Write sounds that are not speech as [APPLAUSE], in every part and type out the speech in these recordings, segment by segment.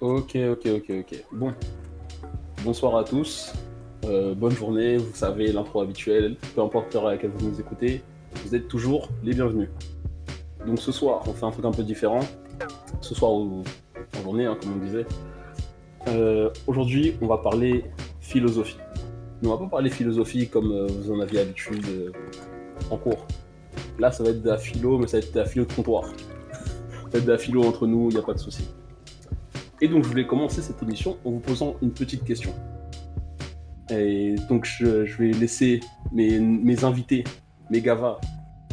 Ok, ok, ok, ok. Bon. Bonsoir à tous. Euh, bonne journée. Vous savez, l'intro habituelle. Peu importe l'heure à laquelle vous nous écoutez, vous êtes toujours les bienvenus. Donc ce soir, on fait un truc un peu différent. Ce soir, ou en journée, hein, comme on disait. Euh, Aujourd'hui, on va parler philosophie. Mais on va pas parler philosophie comme euh, vous en aviez l'habitude en cours. Là, ça va être de la philo, mais ça va être de la philo de comptoir. [LAUGHS] ça va être de la philo entre nous, il n'y a pas de souci. Et donc, je voulais commencer cette émission en vous posant une petite question. Et donc, je, vais laisser mes, invités, mes gavas,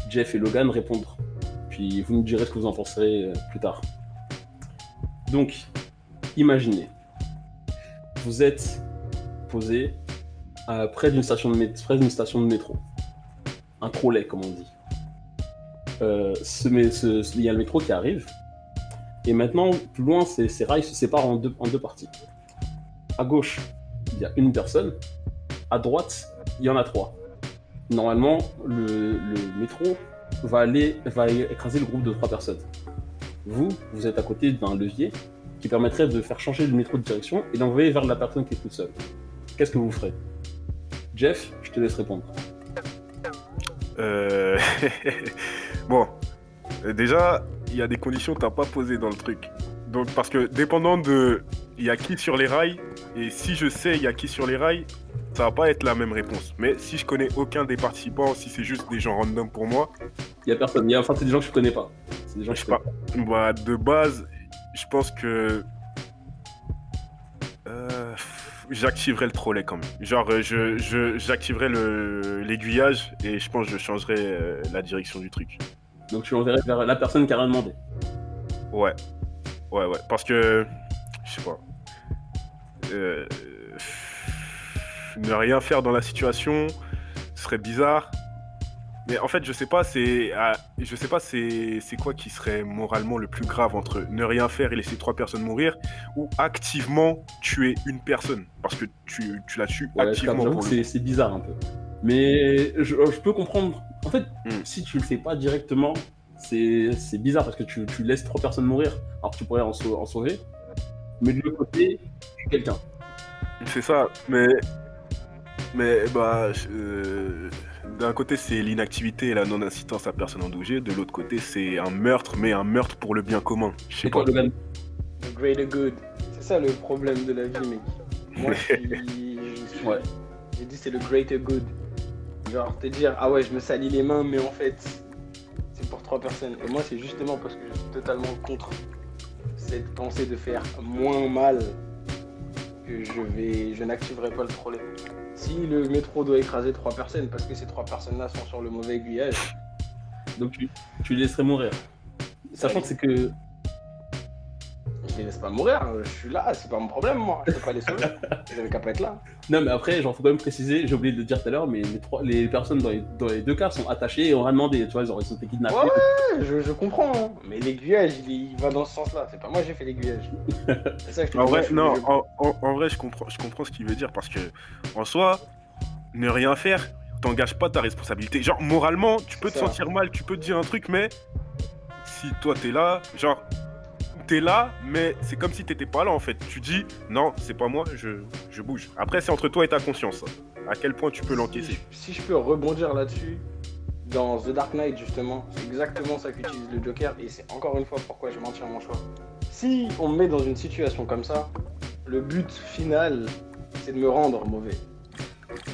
Jeff et Logan, répondre. Puis vous me direz ce que vous en penserez euh, plus tard. Donc, imaginez, vous êtes posé près d'une station, de métro. Un trolley, comme on dit. Euh, Il y a le métro qui arrive. Et maintenant, plus loin, ces, rails se séparent en deux, parties. À gauche, il y a une personne. À droite, il y en a trois. Normalement, le, le métro va aller, va écraser le groupe de trois personnes. Vous, vous êtes à côté d'un levier qui permettrait de faire changer le métro de direction et d'envoyer vers la personne qui est toute seule. Qu'est-ce que vous ferez? Jeff, je te laisse répondre. Euh... [LAUGHS] bon, Euh, déjà, il y a des conditions que t'as pas posées dans le truc. Donc, parce que dépendant de il y a qui sur les rails, et si je sais il y a qui sur les rails, ça va pas être la même réponse. Mais si je connais aucun des participants, si c'est juste des gens random pour moi, Il y a personne. Y a, enfin, c'est des gens que je connais pas. C'est des gens que je je pas. Bah, de base, je pense que euh, j'activerai le trolley quand même. Genre, euh, je, je- j'activerai le l'aiguillage et je pense que je changerai euh, la direction du truc. Donc tu l'enverrais vers la personne qui a rien demandé. Ouais. Ouais, ouais. Parce que. Je sais pas. Euh, ne rien faire dans la situation serait bizarre. Mais en fait, je sais pas, c'est. ah, je sais pas, c'est c'est quoi qui serait moralement le plus grave entre ne rien faire et laisser trois personnes mourir ou activement tuer une personne? Parce que tu, tu la tues Ouais, activement c'est c'est bizarre un peu. Mais je, je peux comprendre. En fait, Hmm. si tu le fais pas directement, c'est c'est bizarre parce que tu, tu laisses trois personnes mourir alors que tu pourrais en, sau- en sauver. Mais de l'autre côté, tu es quelqu'un. C'est ça, mais. Mais, bah. euh, D'un côté, c'est l'inactivité et la non-assistance à personne en danger. De l'autre côté, c'est un meurtre, mais un meurtre pour le bien commun. Je sais C'est quoi, pas. Logan The greater good. C'est ça le problème de la vie, mec. Moi, je suis. [LAUGHS] je suis- Ouais. J'ai dit c'est le greater good. Genre, te dire, ah ouais, je me salis les mains, mais en fait, c'est pour trois personnes. Et moi, c'est justement parce que je suis totalement contre cette pensée de faire moins mal que je vais, je n'activerai pas le trolley. Si le métro doit écraser trois personnes parce que ces trois personnes-là sont sur le mauvais aiguillage, Donc tu, tu les laisserais mourir. Sachant que c'est que. Je les laisse pas mourir. Je suis là, c'est pas mon problème, moi. Je peux pas les sauver. [LAUGHS] Ils avaient qu'à pas être là. Non, mais après, genre, faut quand même préciser, j'ai oublié de le dire tout à l'heure, mais les, trois, les personnes dans les, dans les deux cas sont attachées et ont rien demandé. Tu vois, ils ont, ils ont été kidnappés. Ouais, ouais, je, je comprends, hein. mais l'aiguillage, il, il va dans ce sens-là. C'est pas moi qui ai fait l'aiguillage. [LAUGHS] En vrai, non, en, en- en vrai, je comprends, je comprends ce qu'il veut dire parce que, en soi, ne rien faire, t'engages pas ta responsabilité. Genre, moralement, tu peux te ça. sentir mal, tu peux te dire un truc, mais si toi t'es là, genre, t'es là, mais c'est comme si t'étais pas là en fait. Tu dis, non, c'est pas moi, je, je bouge. Après, c'est entre toi et ta conscience. À quel point tu peux l'encaisser. Si, si je peux rebondir là-dessus, dans The Dark Knight, justement, c'est exactement ça qu'utilise le Joker, et c'est encore une fois pourquoi je maintiens mon choix. Si on me met dans une situation comme ça, le but final, c'est de me rendre mauvais.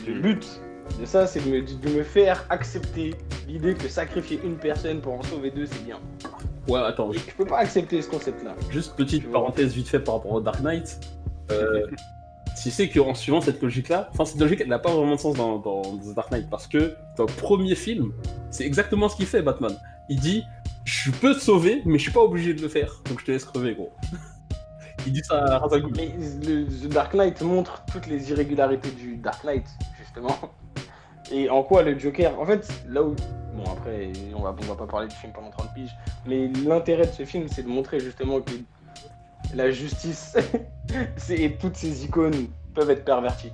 Le Mm. but de ça, c'est de me, de me faire accepter l'idée que sacrifier une personne pour en sauver deux, c'est bien. Ouais, attends, je peux pas accepter ce concept-là. Juste petite parenthèse vite fait par rapport au Dark Knight. Euh, [LAUGHS] tu sais qu'en suivant cette logique-là, enfin cette logique elle n'a pas vraiment de sens dans, dans The Dark Knight parce que dans le premier film, c'est exactement ce qu'il fait Batman. Il dit je peux te sauver mais je suis pas obligé de le faire donc je te laisse crever gros. [LAUGHS] Il dit ça à Ghul. Mais le, The Dark Knight montre toutes les irrégularités du Dark Knight, justement. Et en quoi le Joker. En fait, là où. Bon, après, on va, va pas parler du film pendant 30 piges. Mais l'intérêt de ce film, c'est de montrer justement que la justice [LAUGHS] et toutes ces icônes peuvent être perverties.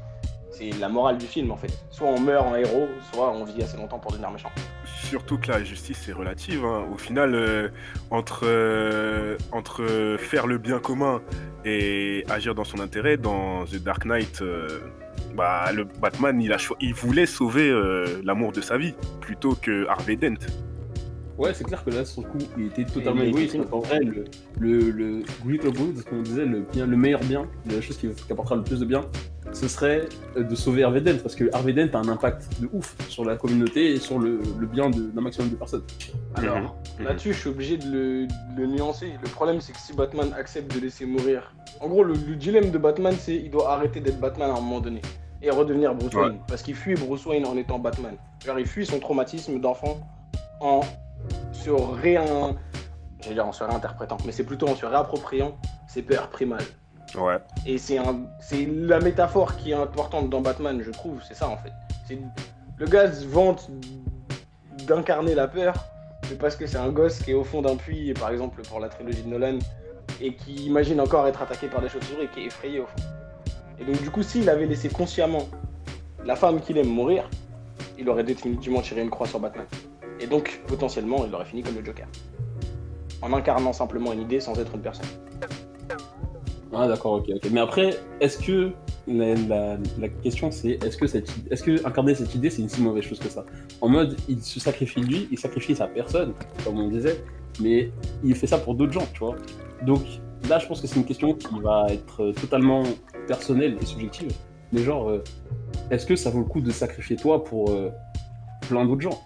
C'est la morale du film en fait. Soit on meurt en héros, soit on vit assez longtemps pour devenir méchant. Surtout que la justice est relative. hein. Au final, euh, entre, euh, entre faire le bien commun et agir dans son intérêt, dans The Dark Knight, euh, bah, le Batman, il, a il voulait sauver euh, l'amour de sa vie plutôt que Harvey Dent. Ouais, c'est clair que là, sur le coup, il était totalement égoïste. En vrai, le, le, le greater good, comme on disait, le, bien, le meilleur bien, la chose qui, qui apportera le plus de bien, ce serait euh, de sauver Harvey Dent, parce que Harvey Dent a un impact de ouf sur la communauté et sur le, le bien de- d'un maximum de personnes. Alors, Mhm. là-dessus, je suis obligé de le, de le nuancer. Le problème, c'est que si Batman accepte de laisser mourir. En gros, le, le dilemme de Batman, c'est il doit arrêter d'être Batman à un moment donné et redevenir Bruce Ouais. Wayne. Parce qu'il fuit Bruce Wayne en étant Batman. Genre, il fuit son traumatisme d'enfant en se réin... J'allais dire en se réinterprétant, mais c'est plutôt en se réappropriant ses peurs primales. Ouais. Et c'est un, c'est la métaphore qui est importante dans Batman, je trouve. C'est ça en fait. C'est le gars se vante d'incarner la peur, mais parce que c'est un gosse qui est au fond d'un puits, par exemple pour la trilogie de Nolan, et qui imagine encore être attaqué par des chauves-souris et qui est effrayé au fond. Et donc du coup, s'il avait laissé consciemment la femme qu'il aime mourir, il aurait définitivement tiré une croix sur Batman. Et donc potentiellement, il aurait fini comme le Joker. En incarnant simplement une idée sans être une personne. Ah, d'accord, ok, ok. Mais après, est-ce que la, la- question c'est est-ce que, cette, est-ce que incarner cette idée c'est une si mauvaise chose que ça? En mode, il se sacrifie lui, il sacrifie sa personne, comme on disait, mais il fait ça pour d'autres gens, tu vois. Donc là, je pense que c'est une question qui va être euh, totalement personnelle et subjective. Mais genre, euh, est-ce que ça vaut le coup de sacrifier toi pour euh, plein d'autres gens?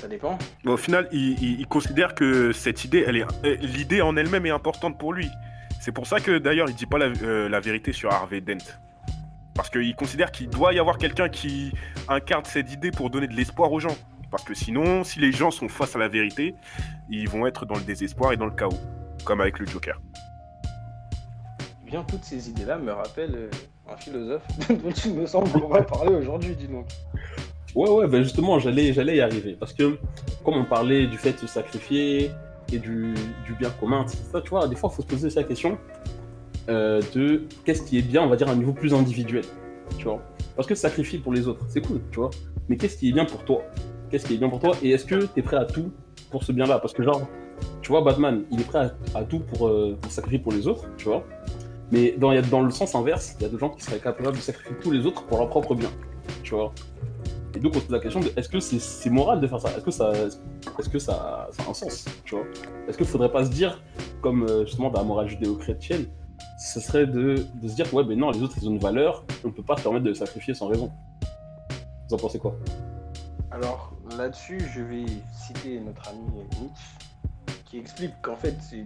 Ça dépend. Bon, au final, il, il- il considère que cette idée, elle est, l'idée en elle-même est importante pour lui. C'est pour ça que d'ailleurs, il dit pas la, euh, la vérité sur Harvey Dent. Parce qu'il considère qu'il doit y avoir quelqu'un qui incarne cette idée pour donner de l'espoir aux gens. Parce que sinon, si les gens sont face à la vérité, ils vont être dans le désespoir et dans le chaos. Comme avec le Joker. Eh Bien, toutes ces idées-là me rappellent euh, un philosophe [LAUGHS] dont il me semble qu'on va parler aujourd'hui, dis donc. Ouais, ouais, ben justement, j'allais, j'allais y arriver. Parce que, comme on parlait du fait de se sacrifier et du, du bien commun, ça, tu vois, des fois, il faut se poser aussi la question euh, de qu'est-ce qui est bien, on va dire, à un niveau plus individuel. Tu vois Parce que se sacrifier pour les autres, c'est cool, tu vois. Mais qu'est-ce qui est bien pour toi? Qu'est-ce qui est bien pour toi? Et est-ce que tu es prêt à tout pour ce bien-là? Parce que, genre, tu vois, Batman, il est prêt à, tout pour, euh, pour sacrifier pour les autres, tu vois. Mais dans, y a- dans le sens inverse, il y a des gens qui seraient capables de sacrifier tous les autres pour leur propre bien, tu vois. Et donc on se pose la question de est-ce que c'est c'est moral de faire ça? Est-ce que ça, est-ce que ça, a un sens Tu vois? Est-ce qu'il faudrait pas se dire, comme euh, justement dans la morale judéo-chrétienne, ce serait de, de se dire ouais, mais non, les autres ils ont une valeur, on peut pas se permettre de sacrifier sans raison. Vous en pensez quoi? Alors, là-dessus, je vais citer notre ami Nietzsche, qui explique qu'en fait, c'est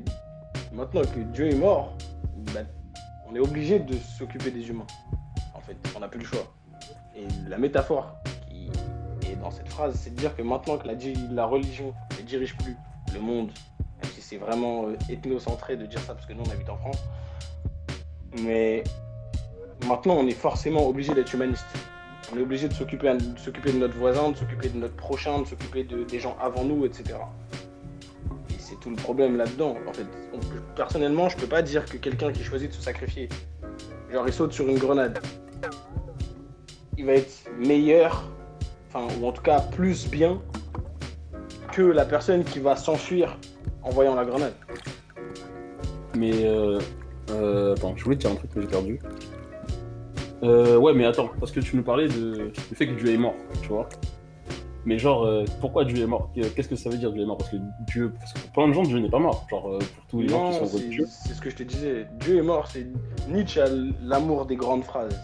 maintenant que Dieu est mort, bah, on est obligé de s'occuper des humains. En fait, on n'a plus le choix. Et la métaphore qui est dans cette phrase, c'est de dire que maintenant que la, la religion ne dirige plus le monde, même si c'est vraiment euh, ethnocentré de dire ça parce que nous on habite en France, mais maintenant on est forcément obligé d'être humaniste. On est obligé de s'occuper de de notre voisin, de s'occuper de notre prochain, de s'occuper de, des gens avant nous, etc. Le problème là-dedans. En fait, personnellement, je peux pas dire que quelqu'un qui choisit de se sacrifier, genre il saute sur une grenade, il va être meilleur, enfin, ou en tout cas plus bien que la personne qui va s'enfuir en voyant la grenade. Mais euh, euh, attends, je voulais dire un truc que j'ai perdu. Euh, ouais, mais attends, parce que tu nous parlais de, du fait que Dieu est mort, tu vois. Mais genre, euh, pourquoi Dieu est mort? Qu'est-ce que ça veut dire Dieu est mort? Parce que Dieu, parce que pour plein de gens, Dieu n'est pas mort. Genre, euh, pour tous les gens qui Non, sont c'est Dieu. c'est ce que je te disais. Dieu est mort, c'est Nietzsche a l'amour des grandes phrases.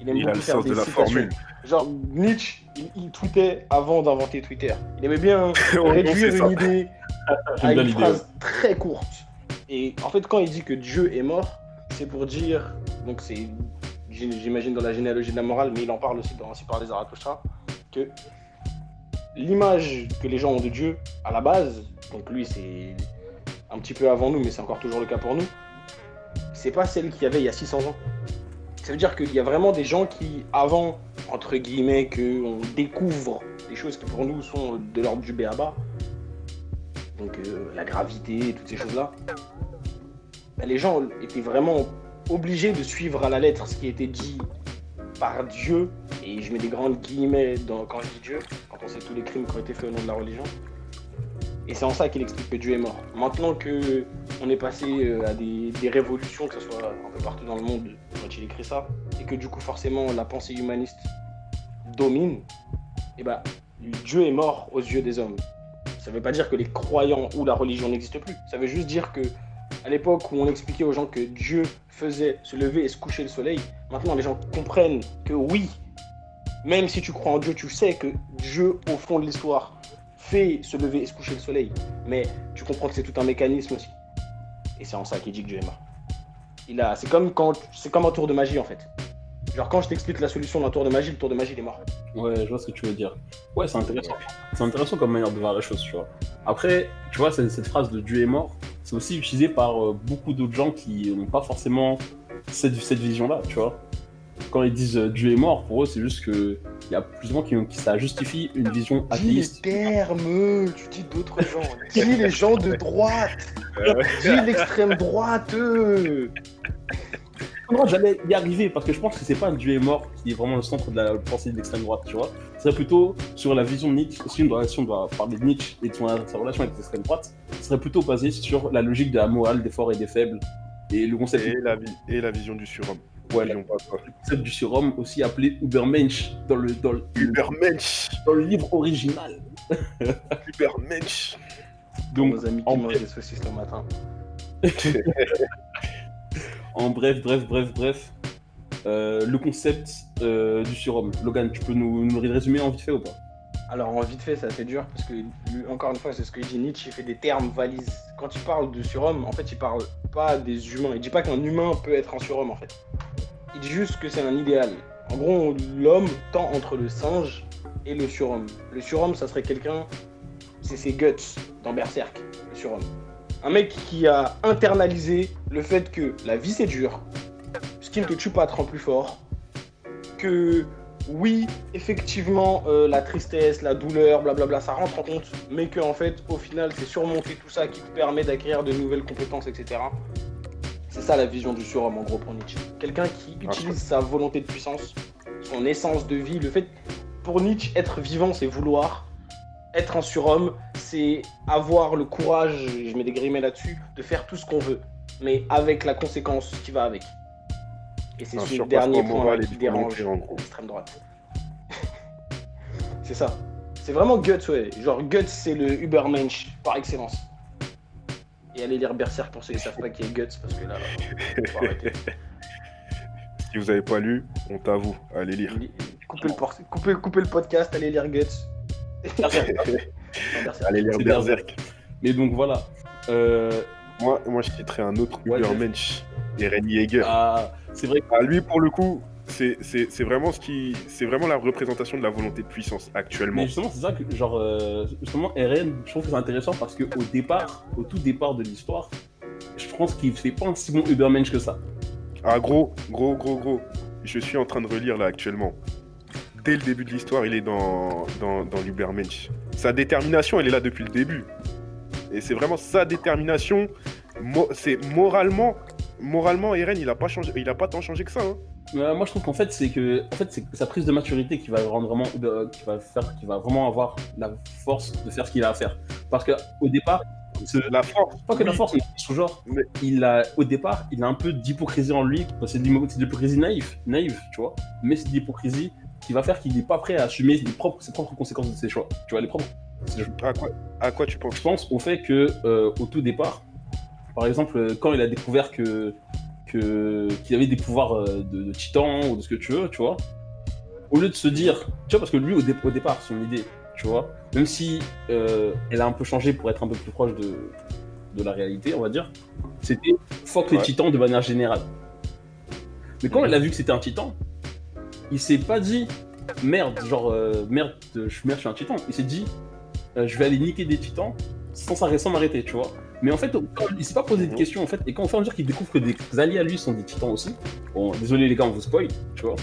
Il aime Il a beaucoup le faire sens des de la citations. formule. Genre, Nietzsche, il, il tweetait avant d'inventer Twitter. Il aimait bien [LAUGHS] On réduire une idée [LAUGHS] à une phrase très courte. Et en fait, quand il dit que Dieu est mort, c'est pour dire, donc c'est, j'imagine dans la généalogie de la morale, mais il en parle aussi dans Ainsi par les Zarathustra, que l'image que les gens ont de Dieu, à la base, donc lui c'est un petit peu avant nous, mais c'est encore toujours le cas pour nous, c'est pas celle qu'il y avait il y a 600 ans. Ça veut dire qu'il y a vraiment des gens qui, avant, entre guillemets, qu'on découvre des choses qui pour nous sont de l'ordre du béaba, donc euh, la gravité toutes ces choses-là, bah, les gens étaient vraiment obligés de suivre à la lettre ce qui était dit par Dieu, et je mets des grandes guillemets dans, quand je dis Dieu, quand on sait tous les crimes qui ont été faits au nom de la religion. Et c'est en ça qu'il explique que Dieu est mort. Maintenant que on est passé euh, à des, révolutions, que ce soit un peu partout dans le monde, quand il écrit ça, et que du coup forcément la pensée humaniste domine, et bah Dieu est mort aux yeux des hommes. Ça veut pas dire que les croyants ou la religion n'existent plus. Ça veut juste dire que à l'époque où on expliquait aux gens que Dieu faisait se lever et se coucher le soleil, maintenant les gens comprennent que oui, même si tu crois en Dieu, tu sais que Dieu, au fond de l'histoire, fait se lever et se coucher le soleil. Mais tu comprends que c'est tout un mécanisme aussi. Et c'est en ça qu'il dit que Dieu est mort. C'est comme quand, c'est comme un tour de magie en fait. Genre quand je t'explique la solution d'un tour de magie, le tour de magie il est mort. Ouais, je vois ce que tu veux dire. Ouais, c'est intéressant. C'est intéressant comme manière de voir les choses, tu vois. Après, tu vois, cette, phrase de Dieu est mort, c'est aussi utilisé par euh, beaucoup d'autres gens qui n'ont pas forcément cette, cette vision-là, tu vois. Quand ils disent euh, Dieu est mort, pour eux, c'est juste que il y a plus ou moins qui, qui ça justifie une vision Dis les athéiste. termes, tu dis d'autres gens. [LAUGHS] Dis les gens de droite. Dis l'extrême droite. Non, j'allais y arriver parce que je pense que c'est pas Dieu est mort qui est vraiment le centre de la pensée de l'extrême droite, tu vois. C'est plutôt sur la vision de Nietzsche. Si on doit, si on doit parler de Nietzsche et de son- sa relation avec l'extrême droite, ce serait plutôt basé sur la logique de la morale des forts et des faibles et le concept, Et la, vi- et la vision du surhomme. ouais, le concept du surhomme aussi appelé Ubermensch dans le, dans le, Übermensch dans le livre original. [LAUGHS] Übermensch Donc, Nos amis en qui mangent bref. des saucisses le matin. [LAUGHS] En bref, bref, bref, bref. euh, le concept euh, du surhomme. Logan, tu peux nous, résumer en vite fait ou pas? Alors, en vite fait, c'est assez dur parce que, encore une fois, c'est ce que dit Nietzsche, il fait des termes valises. Quand il parle de surhomme, en fait, il parle pas des humains. Il dit pas qu'un humain peut être un surhomme, en fait. Il dit juste que c'est un idéal. En gros, l'homme tend entre le singe et le surhomme. Le surhomme, ça serait quelqu'un, c'est ses guts dans Berserk, le surhomme. Un mec qui a internalisé le fait que la vie c'est dur, ce qui ne te tue pas te rend plus fort, que oui, effectivement, euh, la tristesse, la douleur, blablabla, ça rentre en compte, mais que en fait, au final, c'est surmonter tout ça qui te permet d'acquérir de nouvelles compétences, etc. C'est ça la vision du surhomme, en gros, pour Nietzsche. Quelqu'un qui utilise sa volonté de puissance, son essence de vie. Le fait, pour Nietzsche, être vivant, c'est vouloir. Être un surhomme, c'est avoir le courage, je mets des grimets là-dessus, de faire tout ce qu'on veut, mais avec la conséquence qui va avec. Et c'est ce dernier point qui dérange l'extrême droite. [LAUGHS] c'est ça. C'est vraiment Guts, ouais. Genre Guts, c'est le Ubermensch par excellence. Et allez lire Berserk pour ceux qui savent pas qui est Guts, parce que là, faut arrêter. [LAUGHS] Si vous avez pas lu, honte à vous, allez lire. Coupez le, por- coupez, coupez le podcast, allez lire Guts. Allez lire C'est Berserk. Mais donc voilà. Euh, Moi, moi, je citerai un autre Ouais, Übermensch, Eren Yeager. ah, c'est vrai que Ah, lui, pour le coup, c'est c'est- c'est vraiment ce qui, c'est vraiment la représentation de la volonté de puissance actuellement. Mais justement, c'est ça que, genre, euh, justement, RN, je trouve que c'est intéressant parce qu'au départ, au tout départ de l'histoire, je pense qu'il fait pas un si bon Ubermensch que ça. Ah, gros, gros, gros, gros. Je suis en train de relire là actuellement. Dès le début de l'histoire, il est dans, dans, dans l'Ubermensch. Sa détermination, elle est là depuis le début. Et c'est vraiment sa détermination. Mo- c'est moralement, moralement, Eren, il a pas changé, il a pas tant changé que ça. hein. Euh, moi, je trouve qu'en fait, c'est que, en fait, c'est sa prise de maturité qui va rendre vraiment, euh, qui va faire, qui va vraiment avoir la force de faire ce qu'il a à faire. Parce que au départ, La force. pas que la force, mais son genre, Mais- il a, au départ, il a un peu d'hypocrisie en lui. C'est de l'hypocrisie naïve, naïve, tu vois. Mais c'est de l'hypocrisie qui va faire qu'il n'est pas prêt à assumer ses propres, ses propres conséquences de ses choix. Tu vois, les propres. À quoi, à quoi tu penses? Je pense au fait que, euh, au tout départ, par exemple, euh, quand il a découvert que qu'il avait des pouvoirs euh, de, de titan ou de ce que tu veux, tu vois, au lieu de se dire, tu vois, parce que lui, au, dé- au départ, son idée, tu vois, même si euh, elle a un peu changé pour être un peu plus proche de, de la réalité, on va dire, c'était fuck les titans de manière générale. Mais quand elle a vu que c'était un titan, il s'est pas dit merde, genre euh, merde, je suis merde, je suis un titan. Il s'est dit euh, je vais aller niquer des titans sans m'arrêter, tu vois. Mais en fait, il s'est pas posé de Mhm. questions en fait, et quand au fur et à mesure qu'il découvre que des alliés à lui sont des titans aussi, bon, désolé les gars, on vous spoil, tu vois.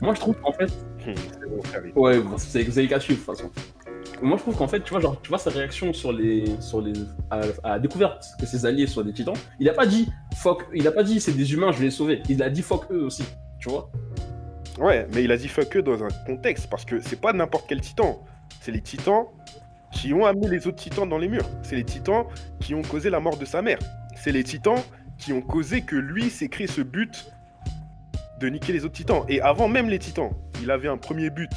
Moi je trouve qu'en fait, c'est bon, frère. ouais, bon, c'est vous avez qu'à suivre de toute façon. Moi je trouve qu'en fait, tu vois, genre, tu vois sa réaction sur les, sur les, à, à la découverte que ses alliés soient des titans, il a pas dit fuck, il a pas dit c'est des humains, je vais les sauver. Il a dit fuck eux aussi, tu vois. Ouais, mais il a dit fuck eux dans un contexte, parce que c'est pas n'importe quel titan. C'est les titans qui ont amené les autres titans dans les murs. C'est les titans qui ont causé la mort de sa mère. C'est les titans qui ont causé que lui s'est créé ce but de niquer les autres titans. Et avant même les titans, il avait un premier but,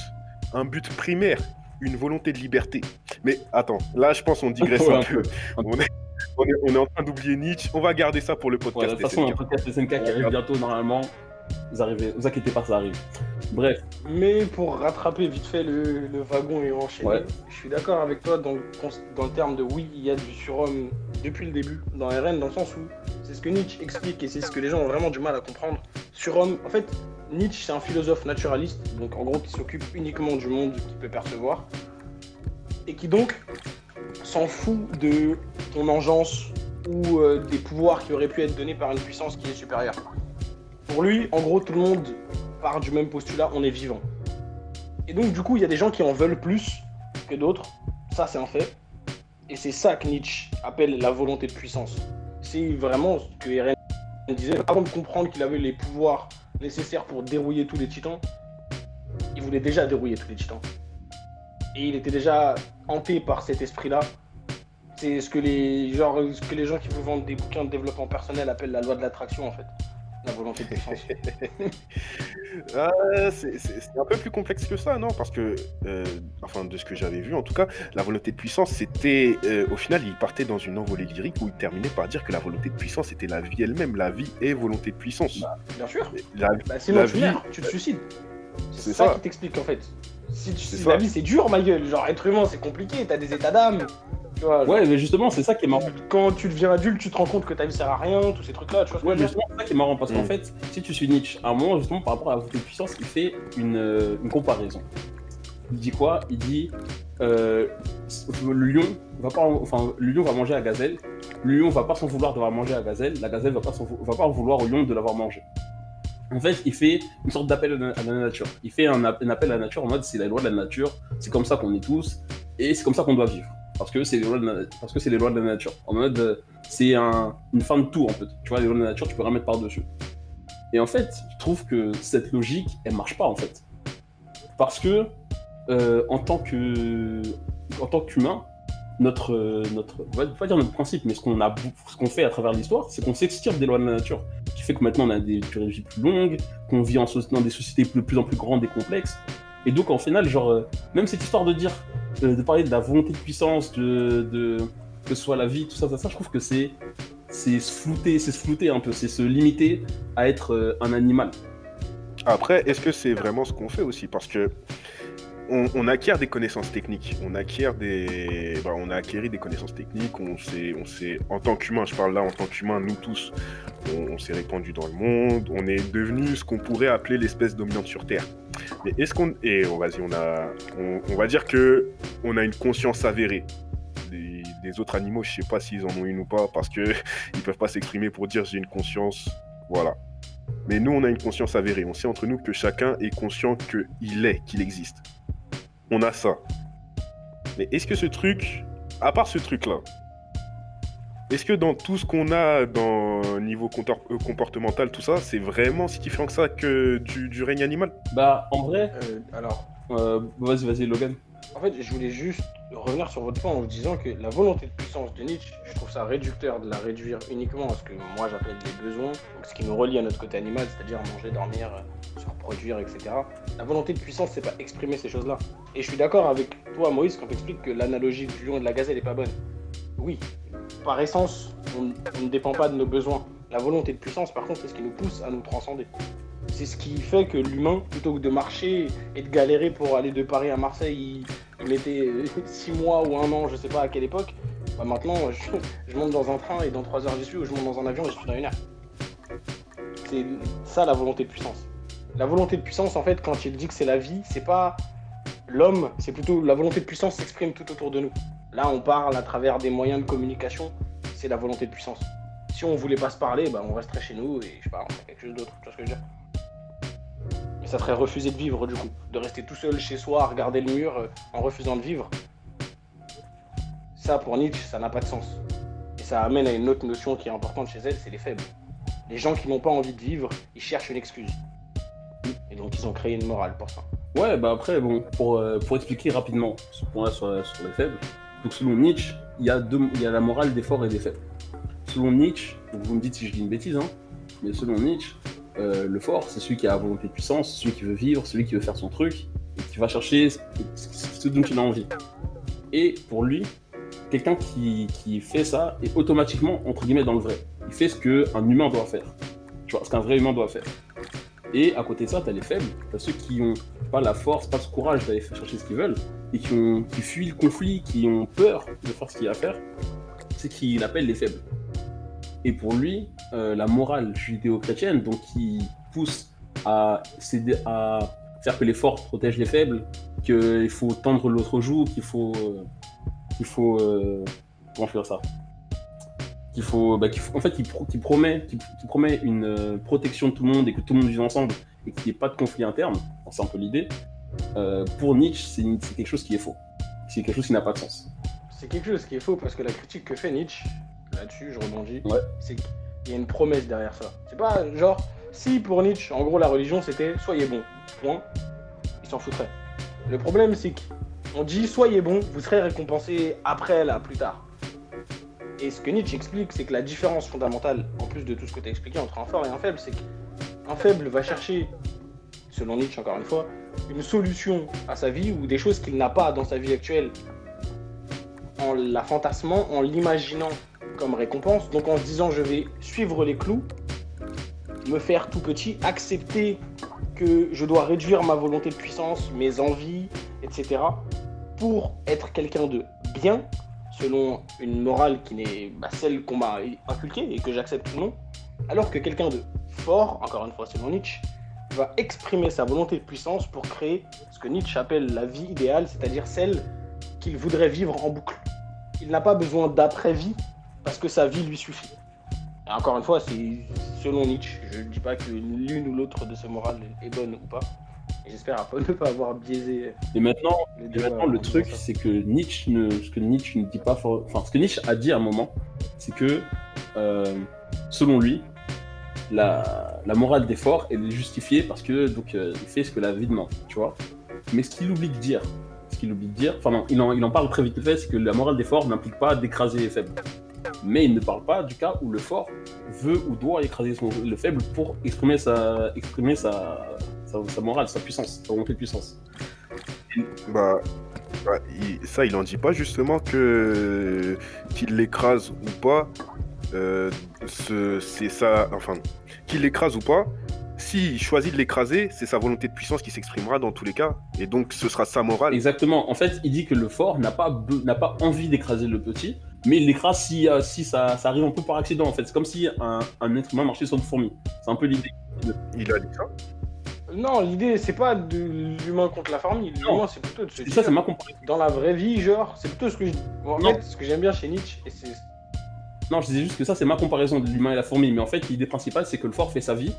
un but primaire, une volonté de liberté. Mais attends, là je pense qu'on digresse Ouais, un un peu. On est, on est- on est en train d'oublier Nietzsche. On va garder ça pour le Ouais, de podcast. toute façon, un SNK. podcast SNK qui arrive bientôt normalement. Vous arrivez, vous inquiétez pas, ça arrive. Bref, Mais pour rattraper vite fait le, le wagon et enchaîner, Ouais. je suis d'accord avec toi dans le, cons- dans le terme de oui, il y a du surhomme depuis le début dans RN, dans le sens où c'est ce que Nietzsche explique et c'est ce que les gens ont vraiment du mal à comprendre. Surhomme, en fait, Nietzsche c'est un philosophe naturaliste, donc en gros qui s'occupe uniquement du monde qu'il peut percevoir, et qui donc s'en fout de ton engeance ou euh, des pouvoirs qui auraient pu être donnés par une puissance qui est supérieure. Pour lui, en gros, tout le monde part du même postulat, on est vivant. Et donc, du coup, il y a des gens qui en veulent plus que d'autres. Ça, c'est un fait. Et c'est ça que Nietzsche appelle la volonté de puissance. C'est vraiment ce que Eren disait. Avant de comprendre qu'il avait les pouvoirs nécessaires pour dérouiller tous les titans, il voulait déjà dérouiller tous les titans. Et il était déjà hanté par cet esprit-là. C'est ce que les ce que les gens qui vous vendent des bouquins de développement personnel appellent la loi de l'attraction en fait. La volonté de puissance. [LAUGHS] Ah, c'est un peu plus complexe que ça, non? Parce que, euh, enfin, de ce que j'avais vu, en tout cas, la volonté de puissance, c'était, euh, au final, il partait dans une envolée lyrique où il terminait par dire que la volonté de puissance c'était la vie elle-même. La vie est volonté de puissance. Bien sûr. La- Bah, sinon La tu vie- meurs, tu te suicides. C'est ça, ça. qui t'explique en fait. Si, tu, C'est si ça. la vie c'est dur ma gueule, genre être humain c'est compliqué, t'as des états d'âme. Tu vois, genre, ouais, mais justement, c'est ça qui est marrant. quand tu deviens adulte, tu te rends compte que ta vie sert à rien, tous ces trucs là, tu vois ce que Ouais, mais justement, c'est ça qui est marrant parce qu'en Mm. fait, si tu suis Nietzsche, à un moment, justement, par rapport à de puissance, il fait une, euh, une comparaison. Il dit quoi? Il dit euh, le lion va pas, en- enfin, le lion va manger la gazelle. Le lion va pas s'en vouloir d'avoir mangé la gazelle. La gazelle va pas, va pas vouloir au lion de l'avoir mangé. En fait, il fait une sorte d'appel à la- à nature. Il fait un appel à la nature en mode c'est la loi de la nature, c'est comme ça qu'on est tous, et c'est comme ça qu'on doit vivre. Parce que c'est les lois de la, nature. En mode, euh, c'est un, une fin de tout en fait. Tu vois, les lois de la nature, tu peux rien mettre par-dessus. Et en fait, je trouve que cette logique, elle marche pas en fait. Parce que, euh, en tant que, en tant qu'humain, notre, euh, notre, on va pas dire notre principe, mais ce qu'on a, ce qu'on fait à travers l'histoire, c'est qu'on s'extirpe des lois de la nature, qui fait que maintenant on a des durées de vie plus longues, qu'on vit dans des sociétés de plus en plus grandes et complexes. Et donc, en final, genre, euh, même cette histoire de dire, euh, de parler de la volonté de puissance, de, que ce soit la vie, tout ça, ça, je trouve que c'est, c'est se flouter, c'est se flouter un peu, c'est se limiter à être euh, un animal. Après, est-ce que c'est vraiment ce qu'on fait aussi? Parce que on, acquiert des connaissances techniques, on acquiert des, bah, on a acquéri des connaissances techniques, on s'est, on s'est, en tant qu'humain, je parle là en tant qu'humain, nous tous, on, s'est répandu dans le monde, on est devenu ce qu'on pourrait appeler l'espèce dominante sur Terre. Mais est-ce qu'on, et on va dire, on a, on, va dire que on a une conscience avérée. Les autres animaux, je sais pas s'ils en ont une ou pas, parce que [LAUGHS] ils peuvent pas s'exprimer pour dire j'ai une conscience, voilà. Mais nous, on a une conscience avérée. On sait entre nous que chacun est conscient qu'il est, qu'il existe. On a ça. Mais est-ce que ce truc, à part ce truc-là, est-ce que dans tout ce qu'on a dans niveau euh, comportemental, tout ça, c'est vraiment si différent que ça que du, du règne animal? Bah, en vrai, Euh, alors, euh, vas-y, vas-y, Logan. En fait, je voulais juste revenir sur votre point en vous disant que la volonté de puissance de Nietzsche, je trouve ça réducteur de la réduire uniquement à ce que moi j'appelle des besoins, ce qui nous relie à notre côté animal, c'est-à-dire manger, dormir, euh, se reproduire, etc. La volonté de puissance, c'est pas exprimer ces choses-là. Et je suis d'accord avec toi, Moïse, quand tu expliques que l'analogie du lion et de la gazelle est pas bonne. Oui, par essence, on ne dépend pas de nos besoins. La volonté de puissance, par contre, c'est ce qui nous pousse à nous transcender. C'est ce qui fait que l'humain, plutôt que de marcher et de galérer pour aller de Paris à Marseille, il, mettait 6 mois ou un an, je sais pas à quelle époque. Bah maintenant, je, monte dans un train et dans 3 heures j'y suis, ou je monte dans un avion et je suis dans une heure. C'est ça la volonté de puissance. La volonté de puissance, en fait, quand il dit que c'est la vie, c'est pas l'homme, c'est plutôt la volonté de puissance s'exprime tout autour de nous. Là, on parle à travers des moyens de communication, c'est la volonté de puissance. Si on voulait pas se parler, bah, on resterait chez nous et je sais pas, on ferait quelque chose d'autre. Tu vois ce que je veux dire? Ça serait refuser de vivre du coup, de rester tout seul chez soi regarder le mur euh, en refusant de vivre. Ça, pour Nietzsche, ça n'a pas de sens. Et ça amène à une autre notion qui est importante chez elle, c'est les faibles. Les gens qui n'ont pas envie de vivre, ils cherchent une excuse. Et donc ils ont créé une morale pour ça. Ouais, bah après, bon, pour, euh, pour expliquer rapidement ce point-là sur, sur les faibles, donc selon Nietzsche, il y, a deux, y a la morale des forts et des faibles. Selon Nietzsche, vous me dites si je dis une bêtise, hein, mais selon Nietzsche, euh, le fort, c'est celui qui a la volonté de puissance, celui qui veut vivre, celui qui veut faire son truc, qui va chercher ce, ce dont il a envie. Et pour lui, quelqu'un qui, fait ça est automatiquement, entre guillemets, dans le vrai. Il fait ce qu'un humain doit faire. Tu vois, ce qu'un vrai humain doit faire. Et à côté de ça, t'as les faibles, t'as ceux qui ont pas la force, pas ce courage d'aller chercher ce qu'ils veulent, et qui fuient le conflit, qui ont peur de faire ce qu'il y a à faire, c'est qu'il appelle les faibles. Et pour lui, euh, la morale judéo-chrétienne, donc qui pousse à, faire que les forts protègent les faibles, qu'il faut tendre l'autre joue, qu'il faut, euh, qu'il faut, euh, faire ça? Qu'il bah, qu'il faut, en fait, qui, pro, qui promet, qui, qui promet une euh, protection de tout le monde et que tout le monde vive ensemble et qu'il n'y ait pas de conflit interne. C'est un peu l'idée. Euh, pour Nietzsche, c'est quelque chose qui est faux. C'est quelque chose qui n'a pas de sens. C'est quelque chose qui est faux parce que la critique que fait Nietzsche, là-dessus, je rebondis, Ouais. c'est qu'il y a une promesse derrière ça. C'est pas genre, si pour Nietzsche, en gros, la religion c'était soyez bon, point, il s'en foutrait. Le problème, c'est qu'on dit soyez bon, vous serez récompensé après, là, plus tard. Et ce que Nietzsche explique, c'est que la différence fondamentale, en plus de tout ce que tu as expliqué entre un fort et un faible, c'est qu'un faible va chercher, selon Nietzsche encore une fois, une solution à sa vie ou des choses qu'il n'a pas dans sa vie actuelle en la fantasmant, en l'imaginant comme récompense, donc en se disant je vais suivre les clous, me faire tout petit, accepter que je dois réduire ma volonté de puissance, mes envies, etc. pour être quelqu'un de bien, selon une morale qui n'est pas celle qu'on m'a inculquée et que j'accepte ou non, alors que quelqu'un de fort, encore une fois selon Nietzsche, va exprimer sa volonté de puissance pour créer ce que Nietzsche appelle la vie idéale, c'est-à-dire celle qu'il voudrait vivre en boucle. Il n'a pas besoin d'après-vie parce que sa vie lui suffit. Et encore une fois, c'est selon Nietzsche. Je ne dis pas que l'une ou l'autre de ces morales est bonne ou pas. J'espère ne pas avoir biaisé Et maintenant, Et le en truc, c'est que Nietzsche ne, ce que Nietzsche ne dit pas, for- enfin, ce que Nietzsche a dit à un moment, c'est que, euh, selon lui, la, la morale des forts elle est justifiée parce que donc euh, il fait ce que la vie demande, tu vois. Mais ce qu'il oublie de dire, ce qu'il oublie de dire, enfin non, il en, il en parle très vite fait, c'est que la morale des forts n'implique pas d'écraser les faibles. Mais il ne parle pas du cas où le fort veut ou doit écraser son, le faible pour exprimer sa, exprimer sa, sa, sa morale, sa puissance, sa volonté de puissance. Bah, bah, il- ça, il en dit pas justement que qu'il l'écrase ou pas. euh, ce- c'est ça, enfin, qu'il l'écrase ou pas. S'il choisit de l'écraser, c'est sa volonté de puissance qui s'exprimera dans tous les cas. Et donc, ce sera sa morale. Exactement. En fait, il dit que le fort n'a pas, n'a pas envie d'écraser le petit, mais il l'écrase si, euh, si ça, ça arrive un peu par accident. En fait, c'est comme si un, un être humain marchait sur une fourmi. C'est un peu l'idée. Il a dit ça. Non, l'idée, c'est pas de l'humain contre la. Non. L'humain, c'est plutôt de se Et dire, ça, c'est ma comparaison. dans la vraie vie, genre, c'est plutôt ce que je... bon, en Non. fait, ce que j'aime bien chez Nietzsche, et c'est Non, je disais juste que ça, c'est ma comparaison de l'humain et la fourmi. Mais en fait, l'idée principale, c'est que le fort fait sa vie.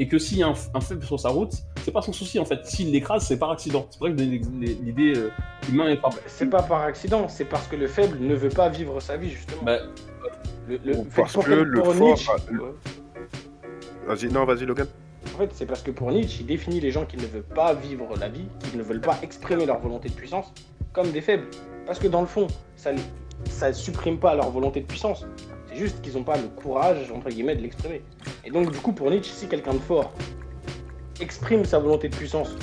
Et que s'il y a un, un faible sur sa route, c'est pas son souci en fait. S'il l'écrase, c'est par accident. C'est pour ça que l'idée euh, humain et pas. c'est pas par accident, c'est parce que le faible ne veut pas vivre sa vie, justement. Bah, Le- le- Ou fait, parce pour- que le fort Nietzsche-. Vas-y, non, vas-y, Logan. En fait, c'est parce que pour Nietzsche, il définit les gens qui ne veulent pas vivre la vie, qui ne veulent pas exprimer leur volonté de puissance, comme des faibles. Parce que dans le fond, ça ne supprime pas leur volonté de puissance. C'est juste qu'ils n'ont pas le courage, entre guillemets, de l'exprimer. Et donc, du coup, pour Nietzsche, si quelqu'un de fort exprime sa volonté de puissance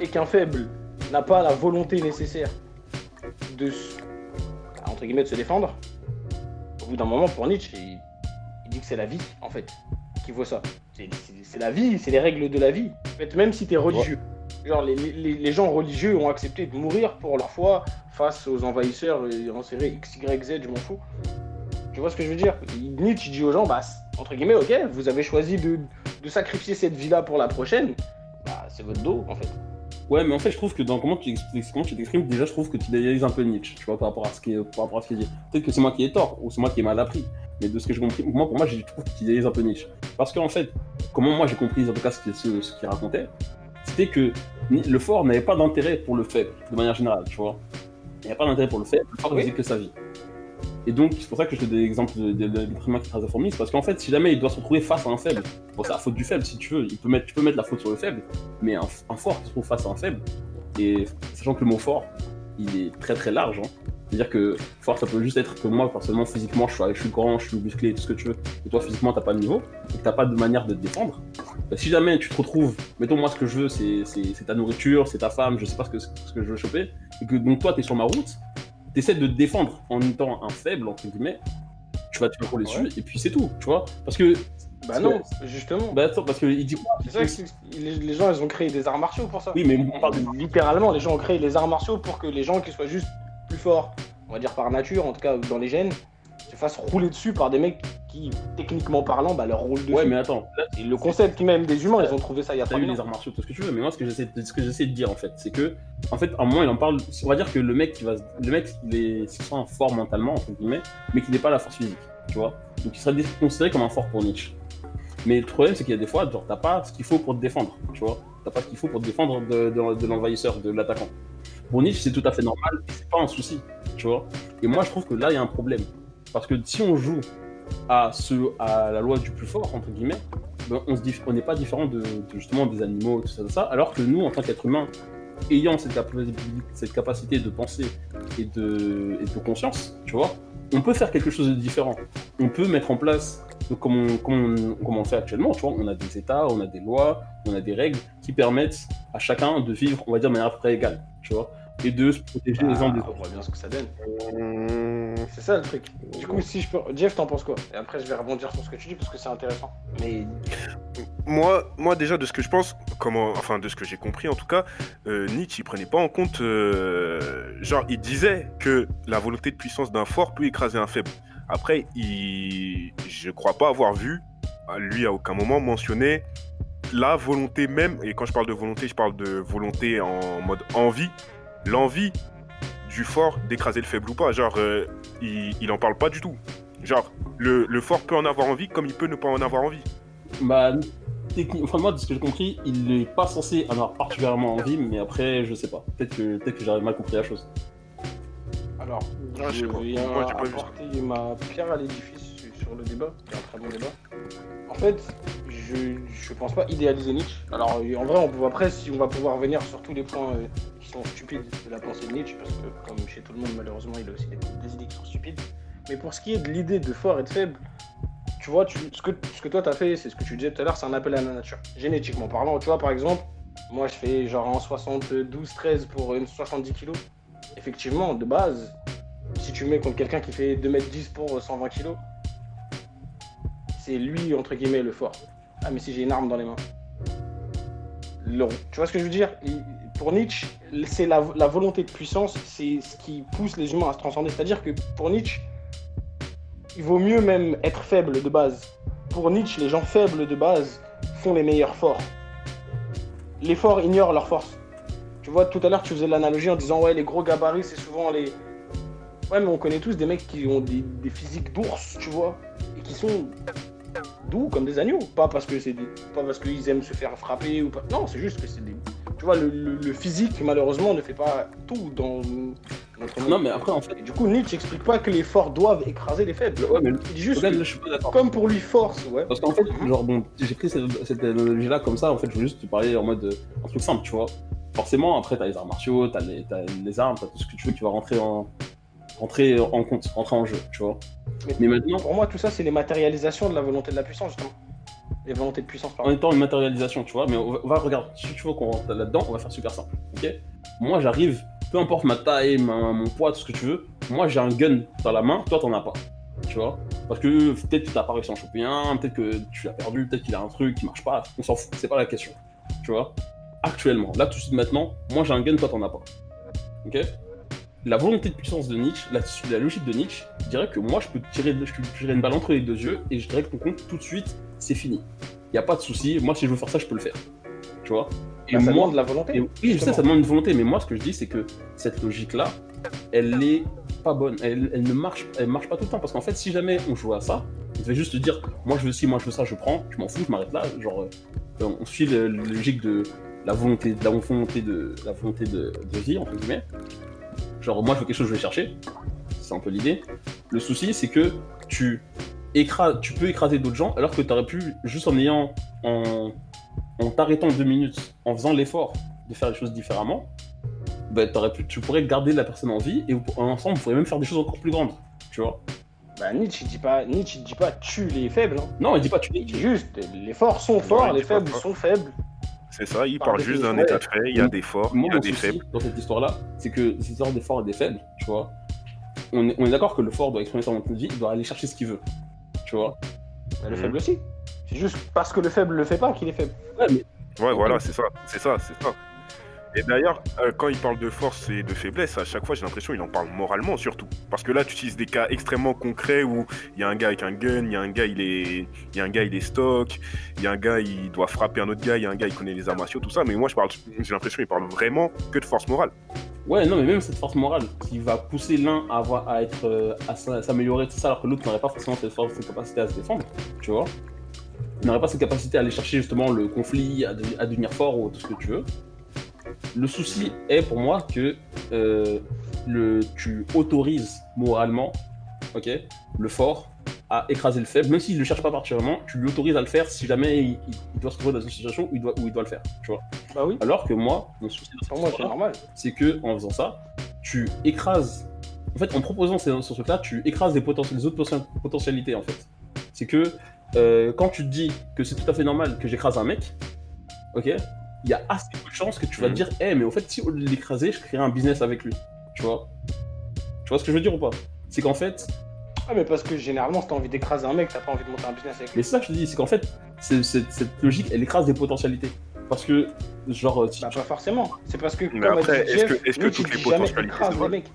et qu'un faible n'a pas la volonté nécessaire de, se- entre guillemets, de se défendre, au bout d'un moment, pour Nietzsche, il, il dit que c'est la vie, en fait, qui vaut ça. C'est- la vie, c'est les règles de la vie. En fait, même si t'es religieux. Genre, les, les- les gens religieux ont accepté de mourir pour leur foi face aux envahisseurs et en série X, Y, Z, je m'en fous. Tu vois ce que je veux dire? Nietzsche dit aux gens, bah, entre guillemets, ok, vous avez choisi de, de sacrifier cette vie-là pour la prochaine, bah, c'est votre dos, en fait. Ouais, mais en fait, je trouve que dans comment tu t'exprimes, déjà, je trouve que tu idéalises un peu Nietzsche, tu vois, par rapport à ce qui est, par rapport à ce qu'il dit. Peut-être que c'est moi qui ai tort, ou c'est moi qui ai mal appris. Mais de ce que j'ai compris, moi, pour moi, je trouve qu'il idéalise un peu Nietzsche. Parce qu'en fait, comment moi j'ai compris, en tout cas, ce qu'il ce, ce qu'il racontait, c'était que le fort n'avait pas d'intérêt pour le faible, de manière générale, tu vois. Il n'y a pas d'intérêt pour le faible, le fort Oui? ne faisait que sa vie. Et donc, c'est pour ça que je te donne l'exemple de, de, qui parce qu'en fait, si jamais il doit se retrouver face à un faible, bon, c'est la faute du faible si tu veux, il peut mettre, tu peux mettre la faute sur le faible, mais un, fort se trouve face à un faible, et sachant que le mot fort, il est très très large, hein. c'est-à-dire que fort, ça peut juste être que moi, personnellement, physiquement, je suis, grand, je suis musclé, tout ce que tu veux, et toi, physiquement, t'as pas de niveau, et t'as pas de manière de te défendre, bah, si jamais tu te retrouves, mettons, moi, ce que je veux, c'est ta nourriture, c'est ta femme, je sais pas ce que, ce que je veux choper, et que donc toi, t'es sur ma route, t'essaies de te défendre en étant un faible, entre guillemets, tu vas te faire rouler dessus, et puis c'est tout, tu vois. Parce que. Bah non, justement. Bah attends, parce qu'il dit quoi? C'est ça que les, les gens, ils ont créé des arts martiaux pour ça. Oui, mais on parle de. Littéralement, les gens ont créé les arts martiaux pour que les gens qui soient juste plus forts, on va dire par nature, en tout cas dans les gènes, se fassent rouler dessus par des mecs qui, techniquement parlant, bah, leur roulent dessus. Ouais, mais attends, là, Et le concept même des humains, ils ont trouvé ça il y a pas eu les arts martiaux, tout ce que tu veux, mais moi, ce que j'essaie de, de dire, en fait, c'est que, en fait, à un moment, il en parle. On va dire que le mec qui va. Le mec, il est soit un fort mentalement, entre guillemets, mais qui n'est pas la force physique, tu vois. Donc, il serait dé- considéré comme un fort pour Nietzsche. Mais le problème, c'est qu'il y a des fois, genre, t'as pas ce qu'il faut pour te défendre, tu vois. T'as pas ce qu'il faut pour te défendre de, de- de l'envahisseur, de l'attaquant. Pour Nietzsche, c'est tout à fait normal, c'est pas un souci, tu vois. Et moi, je trouve que là, il y a un problème. Parce que si on joue à, ce, à la loi du plus fort, entre guillemets, ben, on n'est pas différent de, justement des animaux, tout ça, tout ça, alors que nous, en tant qu'être humain, ayant cette, capacité- de penser et de, et de conscience, tu vois, on peut faire quelque chose de différent. On peut mettre en place, comme, on, comme, comme on fait actuellement, tu vois, on a des États, on a des lois, on a des règles qui permettent à chacun de vivre, on va dire, de manière à égale, tu vois, et de se protéger les uns des Ah, on autres. voit bien ce que ça donne. Mmh, C'est ça le truc. Du coup, si je peux. Jeff, t'en penses quoi? Et après, je vais rebondir sur ce que tu dis parce que c'est intéressant. Mais Moi, moi déjà de ce que je pense, comment, enfin de ce que j'ai compris en tout cas, euh, Nietzsche il prenait pas en compte, euh, genre il disait que la volonté de puissance d'un fort peut écraser un faible. Après, il, je crois pas avoir vu, à lui à aucun moment mentionner la volonté même. Et quand je parle de volonté, je parle de volonté en mode envie, l'envie du fort d'écraser le faible ou pas. Genre, euh, il, il en parle pas du tout. Genre, le, le fort peut en avoir envie comme il peut ne pas en avoir envie. Bah, techniquement, enfin, moi, de ce que j'ai compris, il n'est pas censé en avoir particulièrement envie, mais après, je sais pas. Peut-être que, peut que j'aurais mal compris la chose. alors, Ah, je je viens Moi, apporter ma pierre à l'édifice sur- sur le débat, qui est un très bon débat. En fait, je, pense pas idéaliser Nietzsche. Alors, euh, en vrai, on peut, après, si on va pouvoir venir sur tous les points euh, qui sont stupides de la pensée de Nietzsche, parce que, comme chez tout le monde, malheureusement, il a aussi des, idées qui sont stupides. Mais pour ce qui est de l'idée de fort et de faible, tu vois, ce, que, toi t'as fait, c'est ce que tu disais tout à l'heure, c'est un appel à la nature. Génétiquement parlant, tu vois, par exemple, moi je fais genre en 72-13 pour une 70 kg. Effectivement, de base, si tu mets contre quelqu'un qui fait 2m10 pour 120 kg, c'est lui, entre guillemets, le fort. Ah, mais si j'ai une arme dans les mains. Tu vois ce que je veux dire? Pour Nietzsche, c'est la, la volonté de puissance, c'est ce qui pousse les humains à se transcender. C'est-à-dire que pour Nietzsche, il vaut mieux même être faible de base. Pour Nietzsche, les gens faibles de base font les meilleurs forts. Les forts ignorent leur force. Tu vois, tout à l'heure, tu faisais l'analogie en disant, ouais, les gros gabarits, c'est souvent les. Ouais, mais on connaît tous des mecs qui ont des, des physiques d'ours, tu vois, et qui sont doux comme des agneaux. Pas parce que c'est des... pas parce qu'ils aiment se faire frapper ou pas. Non, c'est juste que c'est des. Tu vois, le, le- le physique, malheureusement, ne fait pas tout dans notre monde. Non, mais après, en fait, Et du coup, Nietzsche explique pas que les forts doivent écraser les faibles. ouais, mais Il dit juste là, que, je suis pas comme pour lui, force, ouais. Parce qu'en fait, genre, bon, j'ai pris cette, cette analogie-là comme ça, en fait, je veux juste te parler en mode euh, un truc simple, tu vois. Forcément, après, t'as les arts martiaux, t'as les, t'as les armes, t'as tout ce que tu veux qui va rentrer en, rentrer en compte, rentrer en jeu, tu vois. Mais- Mais maintenant, Pour moi, tout ça, c'est les matérialisations de la volonté de la puissance, justement. Les volontés de puissance, en pardon. étant une matérialisation, tu vois, mais on va, on va regarder, si tu veux qu'on rentre là-dedans, on va faire super simple, ok? Moi, j'arrive, peu importe ma taille, ma- mon poids, tout ce que tu veux, moi, j'ai un gun dans la main, toi, t'en as pas, tu vois? Parce que peut-être que t'as pas réussi à en choper un, peut-être que tu l'as perdu, peut-être qu'il a un truc qui marche pas, on s'en fout, c'est pas la question, tu vois? Actuellement, là, tout de suite maintenant, moi, j'ai un gun, toi, t'en as pas, ok? La volonté de puissance de Nietzsche, la, la logique de Nietzsche, dirait que moi je peux tirer, je peux tirer une balle entre les deux yeux et je dirais que ton compte tout de suite c'est fini. Y a pas de souci, moi si je veux faire ça je peux le faire. Tu vois? Et Bah, ça moi, demande de la volonté. et oui je sais ça demande une volonté, mais moi ce que je dis c'est que cette logique là, elle est pas bonne, elle, elle ne marche, elle marche pas tout le temps parce qu'en fait si jamais on joue à ça, on devait juste te dire moi je veux ci, moi je veux ça, je prends, je m'en fous, je m'arrête là, genre euh, on suit la logique de la volonté, de la volonté de la volonté de, de vie entre guillemets. Genre moi je veux quelque chose, je vais chercher. C'est un peu l'idée. Le souci, c'est que tu, écrases, tu peux écraser d'autres gens alors que tu aurais pu, juste en ayant, en, en t'arrêtant deux minutes, en faisant l'effort de faire les choses différemment, bah, t'aurais pu, tu pourrais garder la personne en vie et ensemble, vous pourriez même faire des choses encore plus grandes. Tu vois Bah, Nietzsche, il dit pas, Nietzsche, il dit pas tue les faibles. Hein. Non, il dit pas tu Il dit juste les forts sont forts, les faibles sont faibles. C'est ça, il Par parle juste d'un état de fait, il y a des forts, il y a des souci faibles. dans cette histoire-là, c'est que cette histoire des forts et des faibles, tu vois, on est, on est d'accord que le fort doit exprimer de vie, il doit aller chercher ce qu'il veut. Tu vois le Mhm. faible aussi. C'est juste parce que le faible le fait pas qu'il est faible. Ouais, mais Ouais, voilà, c'est ça, c'est ça, c'est ça. Et d'ailleurs, euh, quand il parle de force et de faiblesse, à chaque fois, j'ai l'impression qu'il en parle moralement surtout. Parce que là, tu utilises des cas extrêmement concrets où il y a un gars avec un gun, il y a un gars, il est, il y a un gars, il est stock, il y a un gars, il doit frapper un autre gars, il y a un gars, il connaît les martiaux, tout ça. Mais moi, je parle, j'ai l'impression qu'il parle vraiment que de force morale. Ouais, non, mais même cette force morale qui va pousser l'un à, avoir, à être, euh, à s'a- s'améliorer, tout ça, alors que l'autre n'aurait pas forcément cette, force, cette capacité à se défendre, tu vois. N'aurait pas cette capacité à aller chercher justement le conflit, à devenir fort ou tout ce que tu veux. Le souci est pour moi que euh, le, tu autorises moralement, ok, le fort à écraser le faible, même s'il ne le cherche pas particulièrement, tu lui autorises à le faire si jamais il, doit se trouver dans une situation où il doit, où il doit le faire, tu vois. Bah oui, Alors que moi, mon souci c'est que en faisant ça, tu écrases. En fait, en proposant ce, ce truc-là, tu écrases les, poten- les autres poten- potentialités en fait. C'est que euh, quand tu te dis que c'est tout à fait normal que j'écrase un mec, ok, il y a assez peu de chances que tu vas te Mhm. dire, eh, mais au fait, si au lieu de l'écraser, je créerais un business avec lui. Tu vois? Tu vois ce que je veux dire ou pas? C'est qu'en fait, Ah, mais parce que généralement, si t'as envie d'écraser un mec, t'as pas envie de monter un business avec lui. mais c'est ça je te dis, c'est qu'en fait, c'est- c'est- cette logique, elle écrase des potentialités. Parce que, genre, si Bah, pas forcément. C'est parce que, Mais comme après, est-ce que- est-ce que toutes les potentialités écrase se les valent mecs.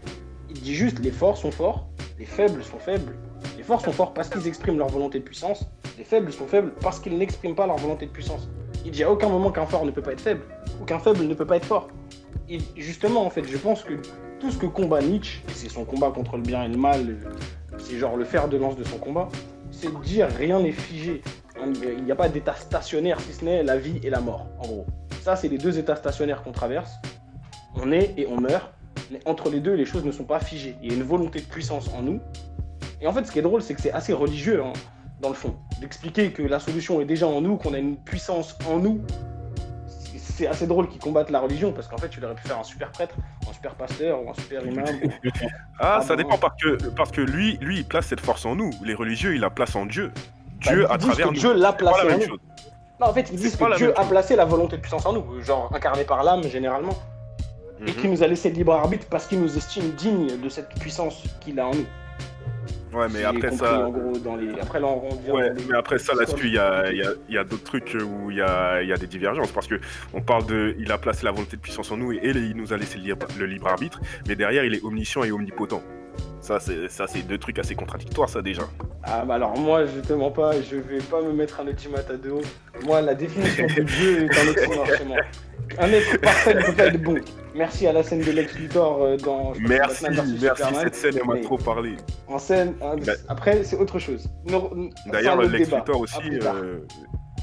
Il dit juste les forts sont forts, les faibles sont faibles. Les forts sont forts parce qu'ils expriment leur volonté de puissance, les faibles sont faibles parce qu'ils n'expriment pas leur volonté de puissance. Il dit à aucun moment qu'un fort ne peut pas être faible, ou qu'un faible ne peut pas être fort. Et justement, en fait, je pense que tout ce que combat Nietzsche, et c'est son combat contre le bien et le mal, c'est genre le fer de lance de son combat, c'est de dire rien n'est figé. Il n'y a pas d'état stationnaire si ce n'est la vie et la mort, en gros. Ça, c'est les deux états stationnaires qu'on traverse. On est et on meurt, mais entre les deux, les choses ne sont pas figées. Il y a une volonté de puissance en nous. Et en fait, ce qui est drôle, c'est que c'est assez religieux, hein, dans le fond, d'expliquer que la solution est déjà en nous, qu'on a une puissance en nous. C'est- assez drôle qu'ils combattent la religion, parce qu'en fait, tu aurais pu faire un super prêtre, un super pasteur, ou un super imam. Ah, [LAUGHS] Ah ça bon. dépend parce que, parce que lui, lui, il place cette force en nous. Les religieux, il la place en Dieu. Dieu Bah, à ils disent travers que nous. Dieu l'a placé la en nous. chose. Non, en fait, ils disent que Dieu a placé la volonté de puissance en nous, genre incarné par l'âme généralement, et Mhm. qui nous a laissé le libre arbitre parce qu'il nous estime dignes de cette puissance qu'il a en nous. Ouais, mais après compris, ça. En gros, dans les... Après, là, on revient Ouais, dans les- mais après ça, là-dessus, il y a, il y a- il y a d'autres trucs où il y a, il y a des divergences. Parce que on parle de. Il a placé la volonté de puissance en nous et, et il nous a laissé le libre, le libre arbitre. Mais derrière, il est omniscient et omnipotent. Ça, c'est ça, c'est deux trucs assez contradictoires, ça déjà. Ah, bah alors, moi, je te mens pas, je vais pas me mettre un ultimate à deux hauts. Moi, la définition de Dieu est un oxymore chez moi. Un être parfait ne peut pas être bon. Merci à la scène de Lex Luthor euh, dans Merci, merci. Superman. Cette scène, elle m'a trop parlé. En scène, hein, Bah- après, c'est autre chose. D'ailleurs, Lex débat. Luthor aussi, euh,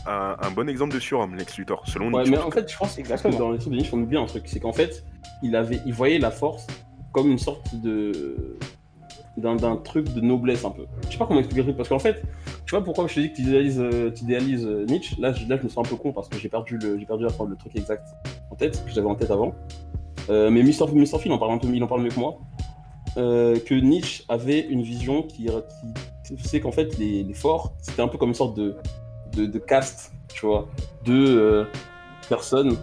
un, un bon exemple de surhomme, Lex Luthor, selon Ouais, mais en fait, je pense, pense que Exactement. dans les trucs de Nietzsche, on oublie un truc, c'est qu'en fait, il avait, il voyait la force comme une sorte de d'un truc de noblesse un peu. Je sais pas comment expliquer le truc parce qu'en fait, tu vois pourquoi je te dis que tu idéalises, euh, euh, Nietzsche? Là, je, là, je me sens un peu con parce que j'ai perdu le, perdu la le truc exact en tête que j'avais en tête avant. Euh, mais Mr. Phil en parle un peu, il en parle mieux que moi. Que Nietzsche avait une vision qui, qui c'est qu'en fait les, forts c'était un peu comme une sorte de de, caste, tu vois, de personnes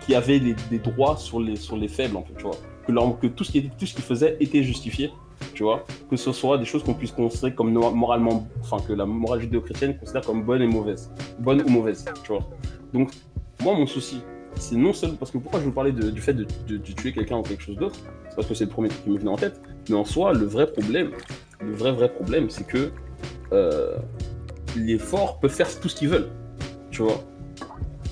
qui avaient des droits sur les, sur les faibles, en fait, tu vois. Que, leur- que tout ce qu'ils faisaient était justifié, tu vois. Que ce soit des choses qu'on puisse considérer comme moralement, enfin, que la morale judéo-chrétienne considère comme bonne et mauvaise. Bonne ou mauvaise, tu vois. Donc, moi, mon souci, c'est non seulement parce que pourquoi je vous parlais de- du fait de, de- de tuer quelqu'un ou quelque chose d'autre, c'est parce que c'est le premier truc qui me venait en tête, mais en soi, le vrai problème, le vrai, vrai problème, c'est que euh, les forts peuvent faire tout ce qu'ils veulent, tu vois.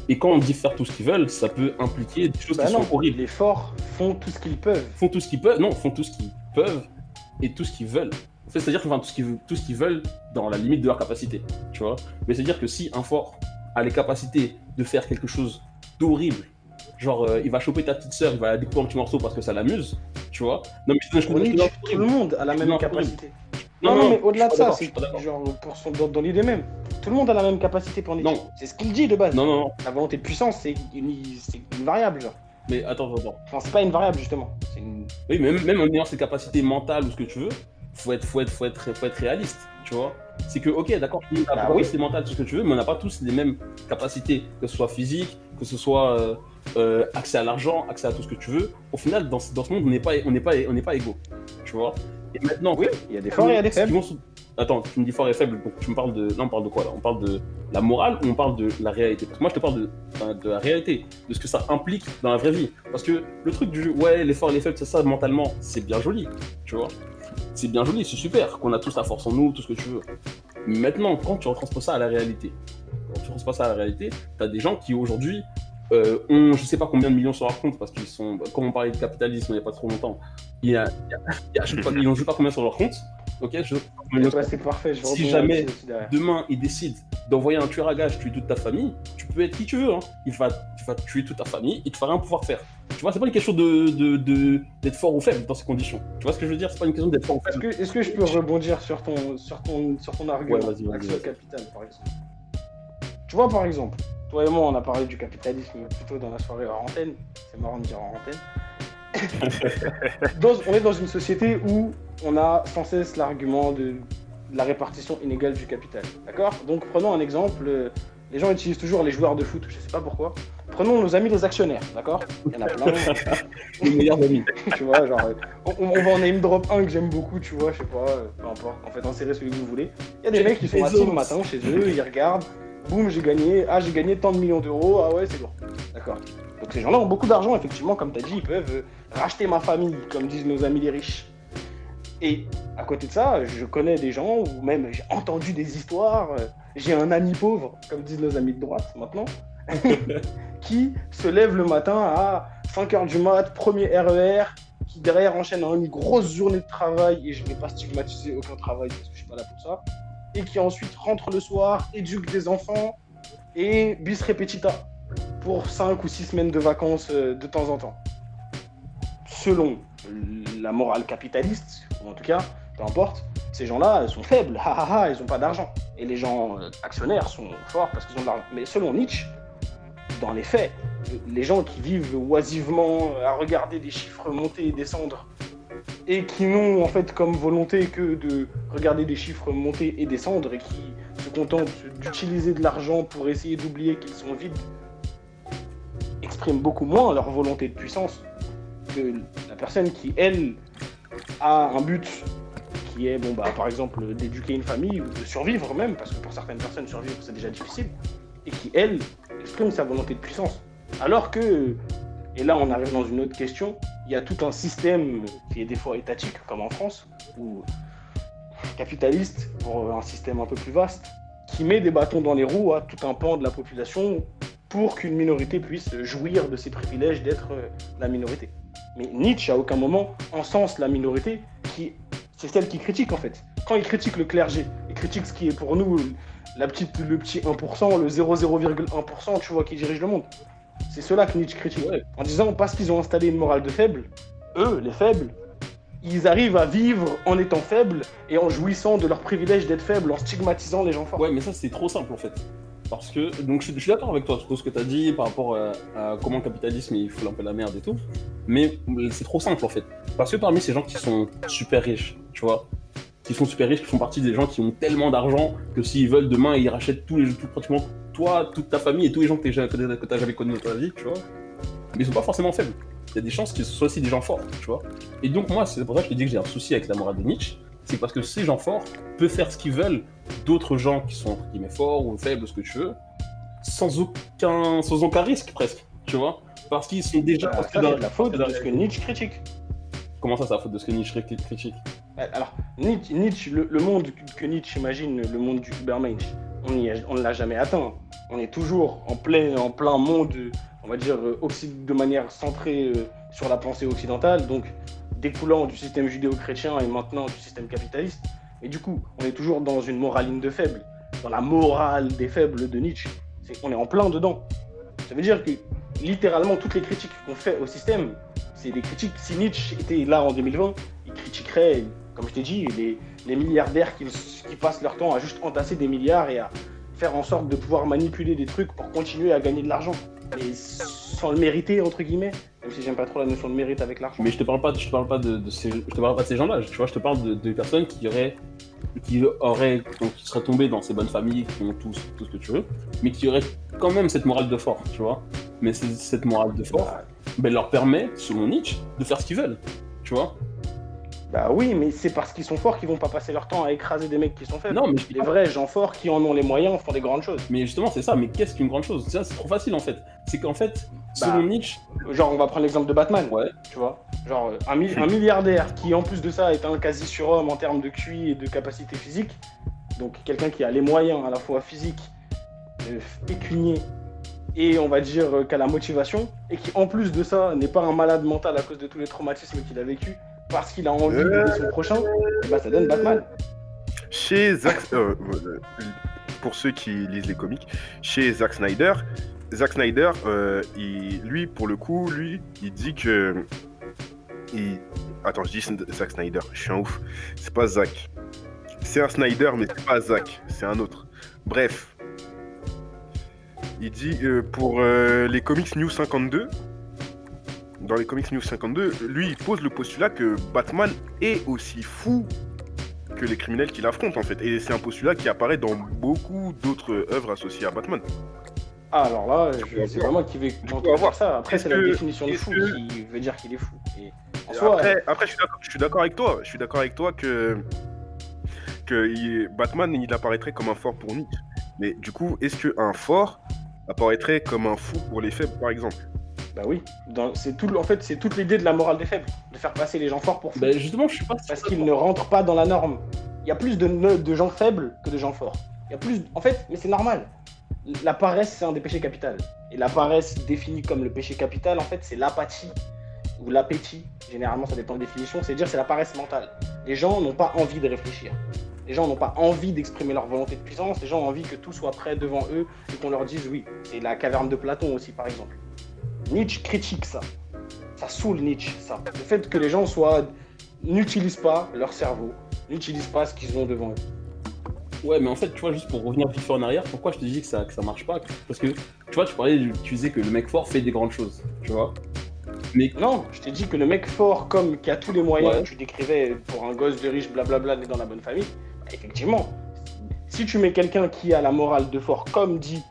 Et quand on dit faire tout ce qu'ils veulent, ça peut impliquer des choses Bah qui non, sont horribles. les forts font tout ce qu'ils peuvent. Font tout ce qu'ils peuvent, non, font tout ce qu'ils peuvent et tout ce qu'ils veulent. En fait, C'est-à-dire qu'ils tout ce qu'ils tout ce qu'ils veulent dans la limite de leur capacité, tu vois. Mais c'est-à-dire que si un fort a les capacités de faire quelque chose d'horrible, genre euh, il va choper ta petite sœur, il va la découper en petits morceaux parce que ça l'amuse, tu vois. Non mais je je je Nietzsche, tout le monde a la même capacité. Non, non, mais au-delà de je ça, je c'est genre pour son, dans, dans l'idée même. Tout le monde a la même capacité pour. Non. C'est ce qu'il dit de base. Non, non, non. La volonté de puissance, c'est une, variable, genre. Mais attends, attends, attends. Enfin, c'est pas une variable, justement. Une... Oui, mais même, même en ayant ses capacités mentales ou ce que tu veux, faut être, faut être, faut être, faut être réaliste, tu vois. C'est que, ok, d'accord, tu as Bah capacité mentale, tout ce que tu veux, mais on n'a pas tous les mêmes capacités, que ce soit physique, que ce soit euh, euh, accès à l'argent, accès à tout ce que tu veux. Au final, dans, ce- dans ce monde, on n'est pas, on n'est pas, on n'est pas égaux, tu vois. Et maintenant, Oui, il y a des forts et il y a des faibles. vont Attends, tu me dis fort et faible, donc tu me parles de. Là, on parle de quoi là? On parle de la morale ou on parle de la réalité? Parce que moi, je te parle de, enfin, de la réalité, de ce que ça implique dans la vraie vie. Parce que le truc du ouais, les forts et les faibles, c'est ça, mentalement, c'est bien joli, tu vois? C'est bien joli, c'est super qu'on a tous la force en nous, tout ce que tu veux. Mais maintenant, quand tu retransposes ça à la réalité, quand tu retransposes ça à la réalité, t'as des gens qui aujourd'hui euh, ont je sais pas combien de millions sur leur compte parce qu'ils sont, comme on parlait de capitalisme il n'y a pas trop longtemps, il y a, il y il y je sais pas, ils ont je sais pas combien sur leur compte, ok je, Ouais, c'est parfait. Je Si jamais- demain il décide d'envoyer un tueur à gage tuer toute ta famille, tu peux être qui tu veux, hein. il, va, il va tuer toute ta famille et tu vas rien pouvoir faire. Tu vois, c'est pas une question de, de, de- d'être fort ou faible dans ces conditions. Tu vois ce que je veux dire? C'est pas une question d'être fort ou Est-ce faible. que, est-ce que je peux rebondir sur ton, sur ton, sur ton argument? Ouais, L'axe vas-y. capital, par exemple. Tu vois, par exemple, toi et moi, on a parlé du capitalisme plutôt dans la soirée hors antenne. C'est marrant de dire hors antenne. [LAUGHS] Dans- on est dans une société où on a sans cesse l'argument de, de la répartition inégale du capital. D'accord? Donc, prenons un exemple. Les gens utilisent toujours les joueurs de foot, je sais pas pourquoi. Prenons nos amis les actionnaires, d'accord? Il y en a plein. [LAUGHS] Les meilleurs amis. [LAUGHS] tu vois, genre, on, on va en name drop un que j'aime beaucoup, tu vois, je sais pas, euh, peu importe, en fait, insérez celui que vous voulez. Il y a des mecs qui sont assis le matin chez eux, ils regardent, boum, j'ai gagné, ah, j'ai gagné tant de millions d'euros, ah ouais, c'est lourd. D'accord. Donc ces gens-là ont beaucoup d'argent, effectivement, comme tu as dit, ils peuvent euh, racheter ma famille, comme disent nos amis les riches. Et à côté de ça, je connais des gens, ou même j'ai entendu des histoires, euh, j'ai un ami pauvre, comme disent nos amis de droite maintenant, [LAUGHS] qui se lève le matin à 5h du mat, premier RER, qui derrière enchaîne une grosse journée de travail, et je ne vais pas stigmatiser aucun travail parce que je suis pas là pour ça, et qui ensuite rentre le soir, éduque des enfants, et bis repetita, pour 5 ou 6 semaines de vacances euh, de temps en temps. Selon la morale capitaliste, ou en tout cas, peu importe, ces gens-là sont faibles, ils n'ont pas d'argent. Et les gens euh, actionnaires sont forts parce qu'ils ont de l'argent. Mais selon Nietzsche, dans les faits, les gens qui vivent oisivement à regarder des chiffres monter et descendre et qui n'ont en fait comme volonté que de regarder des chiffres monter et descendre et qui se contentent d'utiliser de l'argent pour essayer d'oublier qu'ils sont vides, expriment beaucoup moins leur volonté de puissance que la personne qui, elle, a un but qui est, bon, bah, par exemple, d'éduquer une famille ou de survivre même, parce que pour certaines personnes, survivre c'est déjà difficile, et qui, elle, exprime sa volonté de puissance. Alors que, et là on arrive dans une autre question, il y a tout un système qui est des fois étatique, comme en France, ou capitaliste, pour un système un peu plus vaste, qui met des bâtons dans les roues à tout un pan de la population pour qu'une minorité puisse jouir de ses privilèges d'être la minorité. Mais Nietzsche, à aucun moment, encense la minorité, qui c'est celle qui critique en fait. Quand il critique le clergé, il critique ce qui est pour nous la petite, le petit 1%, le 0,01%, tu vois, qui dirige le monde. C'est cela que Nietzsche critique. Ouais. En disant, parce qu'ils ont installé une morale de faible, eux, les faibles, ils arrivent à vivre en étant faibles et en jouissant de leur privilège d'être faibles, en stigmatisant les gens forts. Ouais, mais ça, c'est trop simple en fait. Parce que, donc je, suis- je suis d'accord avec toi, tout ce que tu as dit par rapport à, à comment le capitalisme il fout un peu la merde et tout. Mais c'est trop simple en fait. Parce que parmi ces gens qui sont super riches, tu vois, qui sont super riches, qui font partie des gens qui ont tellement d'argent que s'ils veulent demain, ils rachètent tous les, tout, pratiquement toi, toute ta famille et tous les gens que tu n'as jamais connus dans ta vie, tu vois. Mais ils sont pas forcément faibles. Il y a des chances qu'ils soient aussi des gens forts, tu vois. Et donc, moi, c'est pour ça que je te dis que j'ai un souci avec la morale de Nietzsche. C'est parce que ces gens forts peuvent faire ce qu'ils veulent d'autres gens qui sont entre guillemets forts ou faibles, ce que tu veux, sans aucun, sans aucun risque presque, tu vois. Parce qu'ils sont déjà. Que ça, dans- la faute de ce que Nietzsche critique. Comment ça, c'est la faute de ce que Nietzsche cri- critique? Euh, Alors, Nietzsche, le, le monde que Nietzsche imagine, le monde du Übermensch, on ne l'a jamais atteint. On est toujours en plein, en plein monde, on va dire, euh, de manière centrée euh, sur la pensée occidentale, donc découlant du système judéo-chrétien et maintenant du système capitaliste. Et du coup, on est toujours dans une moraline de faible, dans la morale des faibles de Nietzsche. On est en plein dedans. Ça veut dire que littéralement toutes les critiques qu'on fait au système, c'est des critiques. Si Nietzsche était là en 2020, il critiquerait Comme je t'ai dit, les, les milliardaires qui, qui passent leur temps à juste entasser des milliards et à faire en sorte de pouvoir manipuler des trucs pour continuer à gagner de l'argent. Et sans le mériter, entre guillemets. Même si j'aime pas trop la notion de mérite avec l'argent. Mais je te parle pas, je te parle pas de, de ces, je te parle pas de ces gens-là. Tu vois, je te parle de, de personnes qui auraient, qui auraient, donc qui seraient tombées dans ces bonnes familles, qui ont tout, tout ce que tu veux, mais qui auraient quand même cette morale de fort, tu vois. Mais cette morale de fort, ben, leur permet, selon Nietzsche, de faire ce qu'ils veulent, tu vois. Bah oui, mais c'est parce qu'ils sont forts qu'ils vont pas passer leur temps à écraser des mecs qui sont faibles. Non, mais je Les vrais gens forts qui en ont les moyens font des grandes choses. Mais justement, c'est ça. Mais qu'est-ce qu'une grande chose? Ça, c'est trop facile en fait. C'est qu'en fait, selon Bah. Nietzsche, Genre, on va prendre l'exemple de Batman. ouais, tu vois. Genre euh, un, mi- un milliardaire qui en plus de ça est un quasi surhomme en termes de QI et de capacité physique. Donc quelqu'un qui a les moyens à la fois physiques, euh, pécuniers et on va dire euh, qui a la motivation et qui en plus de ça n'est pas un malade mental à cause de tous les traumatismes qu'il a vécu parce qu'il a envie d'aider son prochain, et bah ça donne Batman. Chez Zack, euh, euh, pour ceux qui lisent les comics, chez Zack Snyder, Zack Snyder, euh, il- lui, pour le coup, lui, il dit que, il- attends, je dis Zack Snyder, je suis un ouf. C'est pas Zack. C'est un Snyder, mais c'est pas Zack, c'est un autre. Bref, il dit euh, pour euh, les comics New 52. Dans les comics New 52, lui, il pose le postulat que Batman est aussi fou que les criminels qu'il affronte en fait. Et c'est un postulat qui apparaît dans beaucoup d'autres œuvres associées à Batman. Ah alors là, c'est vraiment qui veut avoir. ça. Après c'est la que- définition de fou que- qui veut dire qu'il est fou. Et en soi, Après, après je suis d'accord- avec toi. Je suis d'accord avec toi que, que il- Batman il apparaîtrait comme un fort pour Nietzsche. Mais du coup, est-ce qu'un fort apparaîtrait comme un fou pour les faibles par exemple? Bah oui, Dans- c'est tout, en fait c'est toute l'idée de la morale des faibles, de faire passer les gens forts pour fous. ben, justement, je suis pas. parce qu'ils ne rentrent pas dans la norme. Il y a plus de gens faibles que de gens forts. Il y a plus, en fait, mais c'est normal. La paresse, c'est un des péchés capitaux. Et la paresse définie comme le péché capital, en fait, c'est l'apathie ou l'appétit. Généralement, ça dépend de la définition. C'est dire c'est la paresse mentale. Les gens n'ont pas envie de réfléchir. Les gens n'ont pas envie d'exprimer leur volonté de puissance. Les gens ont envie que tout soit prêt devant eux et qu'on leur dise oui. C'est la caverne de Platon aussi, par exemple. Nietzsche critique ça. Ça saoule Nietzsche, ça. Le fait que les gens soient n'utilisent pas leur cerveau, n'utilisent pas ce qu'ils ont devant eux. Ouais, mais en fait, tu vois, juste pour revenir vite fait en arrière, pourquoi je te dis que ça, que ça marche pas? Parce que, tu vois, tu parlais, tu disais que le mec fort fait des grandes choses, tu vois. Mais Non, je t'ai dit que le mec fort, comme qui a tous les moyens, Ouais. tu décrivais pour un gosse de riche, blablabla, né dans la bonne famille, bah, effectivement, si tu mets quelqu'un qui a la morale de fort, comme dit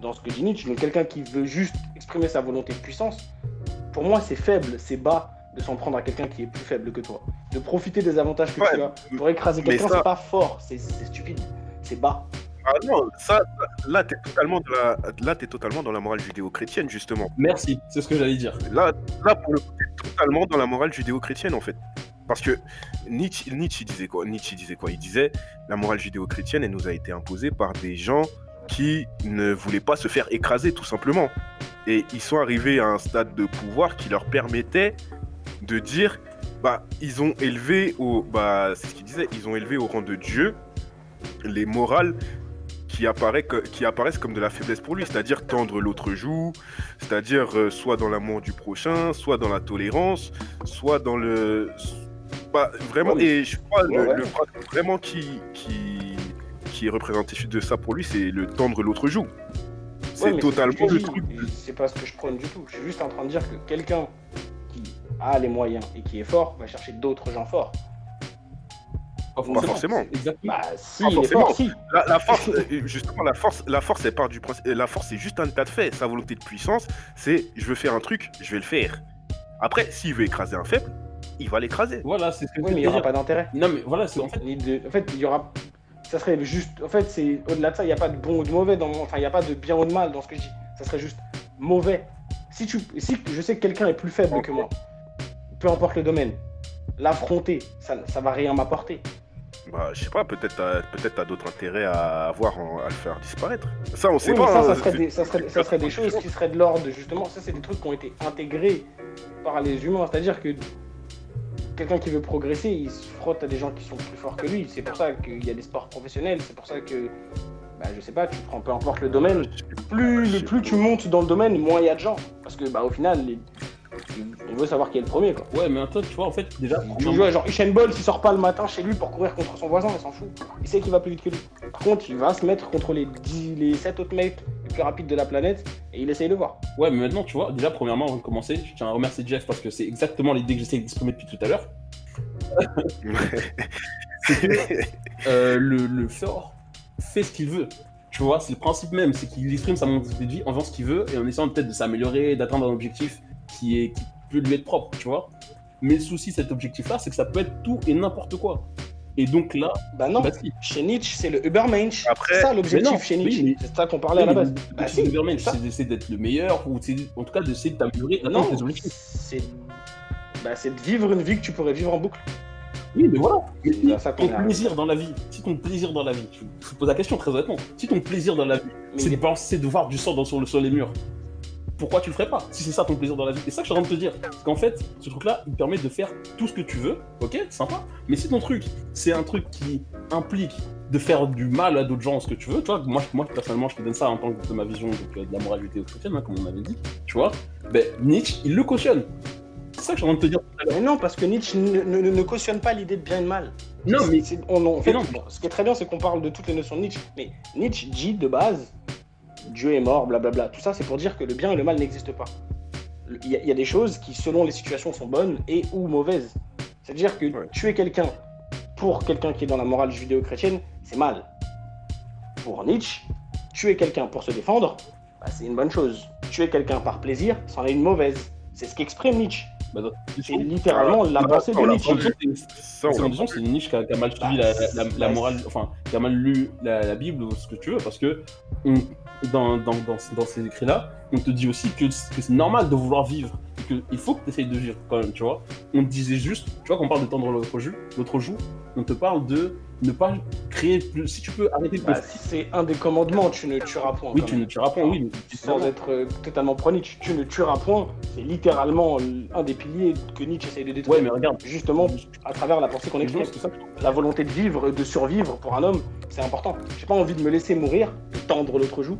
dans ce que dit Nietzsche, donc quelqu'un qui veut juste exprimer sa volonté de puissance, pour moi, c'est faible, c'est bas de s'en prendre à quelqu'un qui est plus faible que toi. De profiter des avantages que Ouais, tu as pour écraser quelqu'un, ça- c'est pas fort, c'est stupide, c'est bas. Ah non, ça, là t'es totalement dans la, là t'es totalement dans la morale judéo-chrétienne justement. merci, c'est ce que j'allais dire. Là, là pour le coup, t'es totalement dans la morale judéo-chrétienne en fait. Parce que Nietzsche, disait quoi? Nietzsche il disait quoi? Il disait la morale judéo-chrétienne elle nous a été imposée par des gens qui ne voulaient pas se faire écraser tout simplement. Et ils sont arrivés à un stade de pouvoir qui leur permettait de dire bah ils ont élevé au bah c'est ce qu'il disait ils ont élevé au rang de Dieu les morales qui, apparaît qui apparaissent comme de la faiblesse pour lui, c'est-à-dire tendre l'autre joue, c'est-à-dire euh, soit dans l'amour du prochain, soit dans la tolérance, soit dans le... Bah, vraiment, et je crois le, le vraiment qui, qui, qui est représentatif de ça pour lui, c'est le tendre l'autre joue. C'est Ouais, totalement le truc. C'est pas ce que je prône du tout. Je suis juste en train de dire que quelqu'un qui a les moyens et qui est fort va chercher d'autres gens forts. Pas forcément. Exactement. Bah si, Pas il est forcément. fort, si. La, la force, euh, justement, la force, la force, elle part du principe. La force, c'est juste un état de fait. Sa volonté de puissance, c'est je veux faire un truc, je vais le faire. Après, s'il veut écraser un faible, il va l'écraser. Voilà, c'est ce que Oui, je mais il n'y aura pas d'intérêt. Non, mais voilà, c'est fait. En fait, il y aura. Ça serait juste. En fait, c'est au-delà de ça, il n'y a pas de bon ou de mauvais dans mon. Enfin, il n'y a pas de bien ou de mal dans ce que je dis. Ça serait juste mauvais. Si tu, si je sais que quelqu'un est plus faible que moi, peu importe le domaine, l'affronter, ça, ça va rien m'apporter. Bah, je sais pas, peut-être t'as peut-être t'as d'autres intérêts à avoir en- à le faire disparaître. Ça, on sait Oui, pas. mais ça, hein, ça serait, des, ça, serait, ça serait des choses qui seraient de l'ordre, justement, ça c'est des trucs qui ont été intégrés par les humains. C'est-à-dire que quelqu'un qui veut progresser, il se frotte à des gens qui sont plus forts que lui. C'est pour ça qu'il y a des sports professionnels, c'est pour ça que, bah, je sais pas, tu prends peu importe le domaine, plus, plus tu montes dans le domaine, moins il y a de gens. Parce que bah, au final, les- on veut savoir qui est le premier, quoi. Ouais, mais toi, tu vois, en fait, déjà. Tu joues à genre Usain Bolt, s'il sort pas le matin chez lui pour courir contre son voisin, il s'en fout. Il sait qu'il va plus vite que lui. Par contre, il va se mettre contre les, 10, les 7 autres mecs les plus rapides de la planète et il essaye de voir. Ouais, mais maintenant, tu vois, déjà, premièrement, avant de commencer, je tiens à remercier Jeff parce que c'est exactement l'idée que j'essaie d'exprimer depuis tout à l'heure. c'est que [LAUGHS] euh, le, le fort fait ce qu'il veut. Tu vois, c'est le principe même, c'est qu'il exprime sa mentalité de vie en faisant ce qu'il veut et en essayant peut-être de s'améliorer, d'atteindre un objectif qui, est, qui peut lui être propre, tu vois. Mais le souci, cet objectif-là, c'est que ça peut être tout et n'importe quoi. Et donc là, bah non, bah si. chez Nietzsche, c'est le Ubermensch. Après- c'est ça l'objectif chez oui, Nietzsche. mais- C'est ça qu'on parlait à la base. Bah le si, Superman, c'est d'essayer d'être le meilleur, ou c'est- en tout cas d'essayer de t'améliorer, Non, c'est bah, c'est de vivre une vie que tu pourrais vivre en boucle. Oui, mais voilà. Mais si ça ton plaisir dans la vie, si ton plaisir dans la vie, je te pose la question très honnêtement, si ton plaisir dans la vie, c'est de voir du sang dans, sur, le, sur les murs, pourquoi tu le ferais pas Si c'est ça ton plaisir dans la vie. Et ça que je suis en train de te dire. Parce qu'en fait, ce truc-là, il te permet de faire tout ce que tu veux, ok, sympa. Mais si ton truc, c'est un truc qui implique de faire du mal à d'autres gens, ce que tu veux, tu vois, moi, moi personnellement, je te donne ça en tant que de ma vision donc, euh, de la moralité chrétienne, hein, comme on avait dit, tu vois, ben Nietzsche, il le cautionne. C'est ça que je suis en train de te dire. Mais non, parce que Nietzsche ne, ne- ne- ne cautionne pas l'idée de bien et de mal. Non, mais C'est- on, on- en fait, non. bon, ce qui est très bien, c'est qu'on parle de toutes les notions de Nietzsche. Mais Nietzsche dit de base, Dieu est mort, blablabla. Tout ça, c'est pour dire que le bien et le mal n'existent pas. Il y, a- il y a des choses qui, selon les situations, sont bonnes et ou mauvaises. C'est-à-dire que Ouais. tuer quelqu'un pour quelqu'un qui est dans la morale judéo-chrétienne, c'est mal. Pour Nietzsche, tuer quelqu'un pour se défendre, bah, c'est une bonne chose. Tuer quelqu'un par plaisir, c'en est une mauvaise. C'est ce qu'exprime Nietzsche. Bah, C'est littéralement la Ah, pensée de Nietzsche. C'est c'est Nietzsche qui a, mal suivi Bah, la, la- la bah, morale, enfin, qui a mal lu la, la Bible ou ce que tu veux, parce que on- dans, dans, dans, dans ces écrits-là, on te dit aussi que, que c'est normal de vouloir vivre, et qu'il faut que tu essayes de vivre quand même, tu vois. On te disait juste, tu vois, quand on parle de tendre l'autre joue, l'autre joue, on te parle de ne pas créer plus. Si tu peux arrêter de. Bah, si c'est un des commandements, tu ne tueras point. oui, tu ne tueras pas, oui, mais Sans être euh, totalement pro Nietzsche, tu ne tueras point. C'est littéralement un des piliers que Nietzsche essaye de détruire. Ouais, mais regarde, Justement, à travers la pensée qu'on exprime. La volonté de vivre, de survivre pour un homme, c'est important. J'ai pas envie de me laisser mourir, de tendre l'autre joue,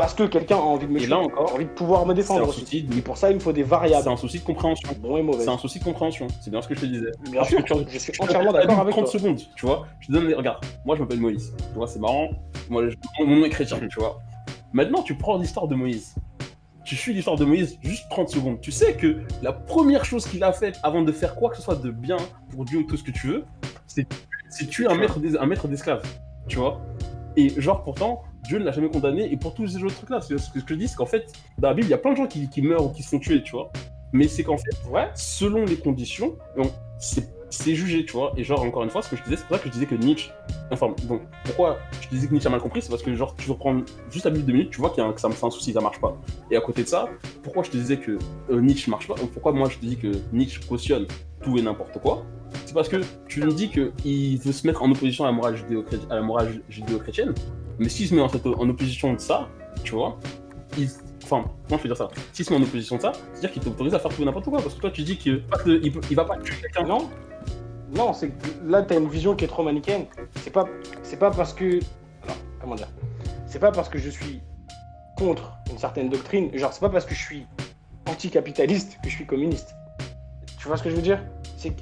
parce que quelqu'un a envie de me tuer. encore, envie de pouvoir me C'est défendre un souci de- Et pour ça, il me faut des c'est variables, un souci de compréhension. bon et mauvais. C'est un souci de compréhension. C'est bien ce que je te disais. Bien sûr, tu- je suis entièrement d'accord avec 30 toi. secondes, tu vois. Je te donne, les- regarde, moi je m'appelle Moïse. Tu vois, c'est marrant. Moi, je- mon nom est chrétien, tu vois. Maintenant, tu prends l'histoire de Moïse. Tu suis l'histoire de Moïse juste 30 secondes. Tu sais que la première chose qu'il a faite avant de faire quoi que ce soit de bien pour Dieu ou tout ce que tu veux, c'est c'est tuer un maître d'es- un maître d'esclaves. Tu vois Et genre, pourtant, Dieu ne l'a jamais condamné. Et pour tous ces autres trucs-là, ce que je dis, c'est qu'en fait, dans la Bible, il y a plein de gens qui, qui meurent ou qui se font tuer, tu vois. Mais c'est qu'en fait, Ouais, selon les conditions, on- c'est jugé, tu vois. Et genre, encore une fois, ce que je disais, c'est pour ça que je disais que Nietzsche. Enfin, donc, pourquoi je disais que Nietzsche a mal compris C'est parce que, genre, tu reprends juste la Bible deux minutes, tu vois qu'il y a un, que ça- c'est un souci, ça marche pas. Et à côté de ça, pourquoi je te disais que euh, Nietzsche marche pas Pourquoi moi je te dis que Nietzsche cautionne tout et n'importe quoi C'est parce que tu me dis qu'il veut se mettre en opposition à la morale judéo-chrétienne, mais s'il se met en, en opposition de ça, tu vois. Enfin, comment je peux dire ça S'il se met en opposition de ça, c'est-à-dire qu'il t'autorise à faire tout n'importe quoi. Parce que toi, tu dis qu'il il, va pas tuer quelqu'un. Non, non, c'est là t'as une vision qui est trop manichéenne. C'est pas, c'est pas parce que, alors comment dire, c'est pas parce que je suis contre une certaine doctrine, genre c'est pas parce que je suis anticapitaliste que je suis communiste. Tu vois ce que je veux dire? C'est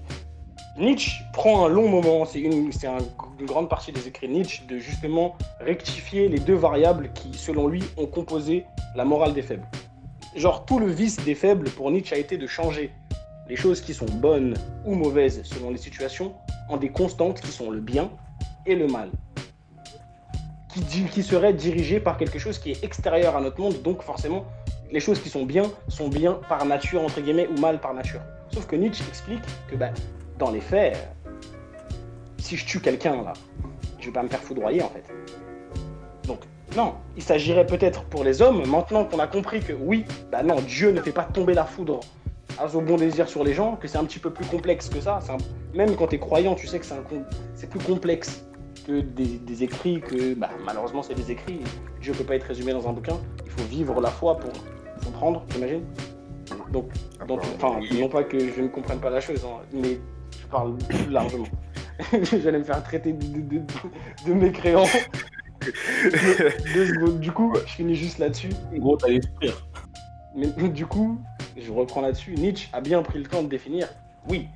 Nietzsche prend un long moment, c'est une, c'est un- une grande partie des écrits Nietzsche de justement rectifier les deux variables qui, selon lui, ont composé la morale des faibles. Genre tout le vice des faibles pour Nietzsche a été de changer les choses qui sont bonnes ou mauvaises selon les situations en des constantes qui sont le bien et le mal. Qui, qui seraient dirigées par quelque chose qui est extérieur à notre monde, donc forcément, les choses qui sont bien sont bien par nature, entre guillemets, ou mal par nature. Sauf que Nietzsche explique que bah, dans les faits, si je tue quelqu'un là, je vais pas me faire foudroyer en fait. Donc, non, il s'agirait peut-être pour les hommes, maintenant qu'on a compris que oui, bah non, Dieu ne fait pas tomber la foudre à au bon désir sur les gens, que c'est un petit peu plus complexe que ça. Un- Même quand tu es croyant, tu sais que c'est un plus complexe que des, des écrits, que bah, malheureusement c'est des écrits. Dieu peut pas être résumé dans un bouquin. Il faut vivre la foi pour comprendre, t'imagines? Donc, donc, enfin, non pas que je ne comprenne pas la chose, hein, mais je parle plus largement. [LAUGHS] J'allais me faire traiter de, de, de, de mécréant. Du coup, je finis juste là-dessus. En gros, t'allais souffrir. Mais du coup, je reprends là-dessus, Nietzsche a bien pris le temps de définir, oui,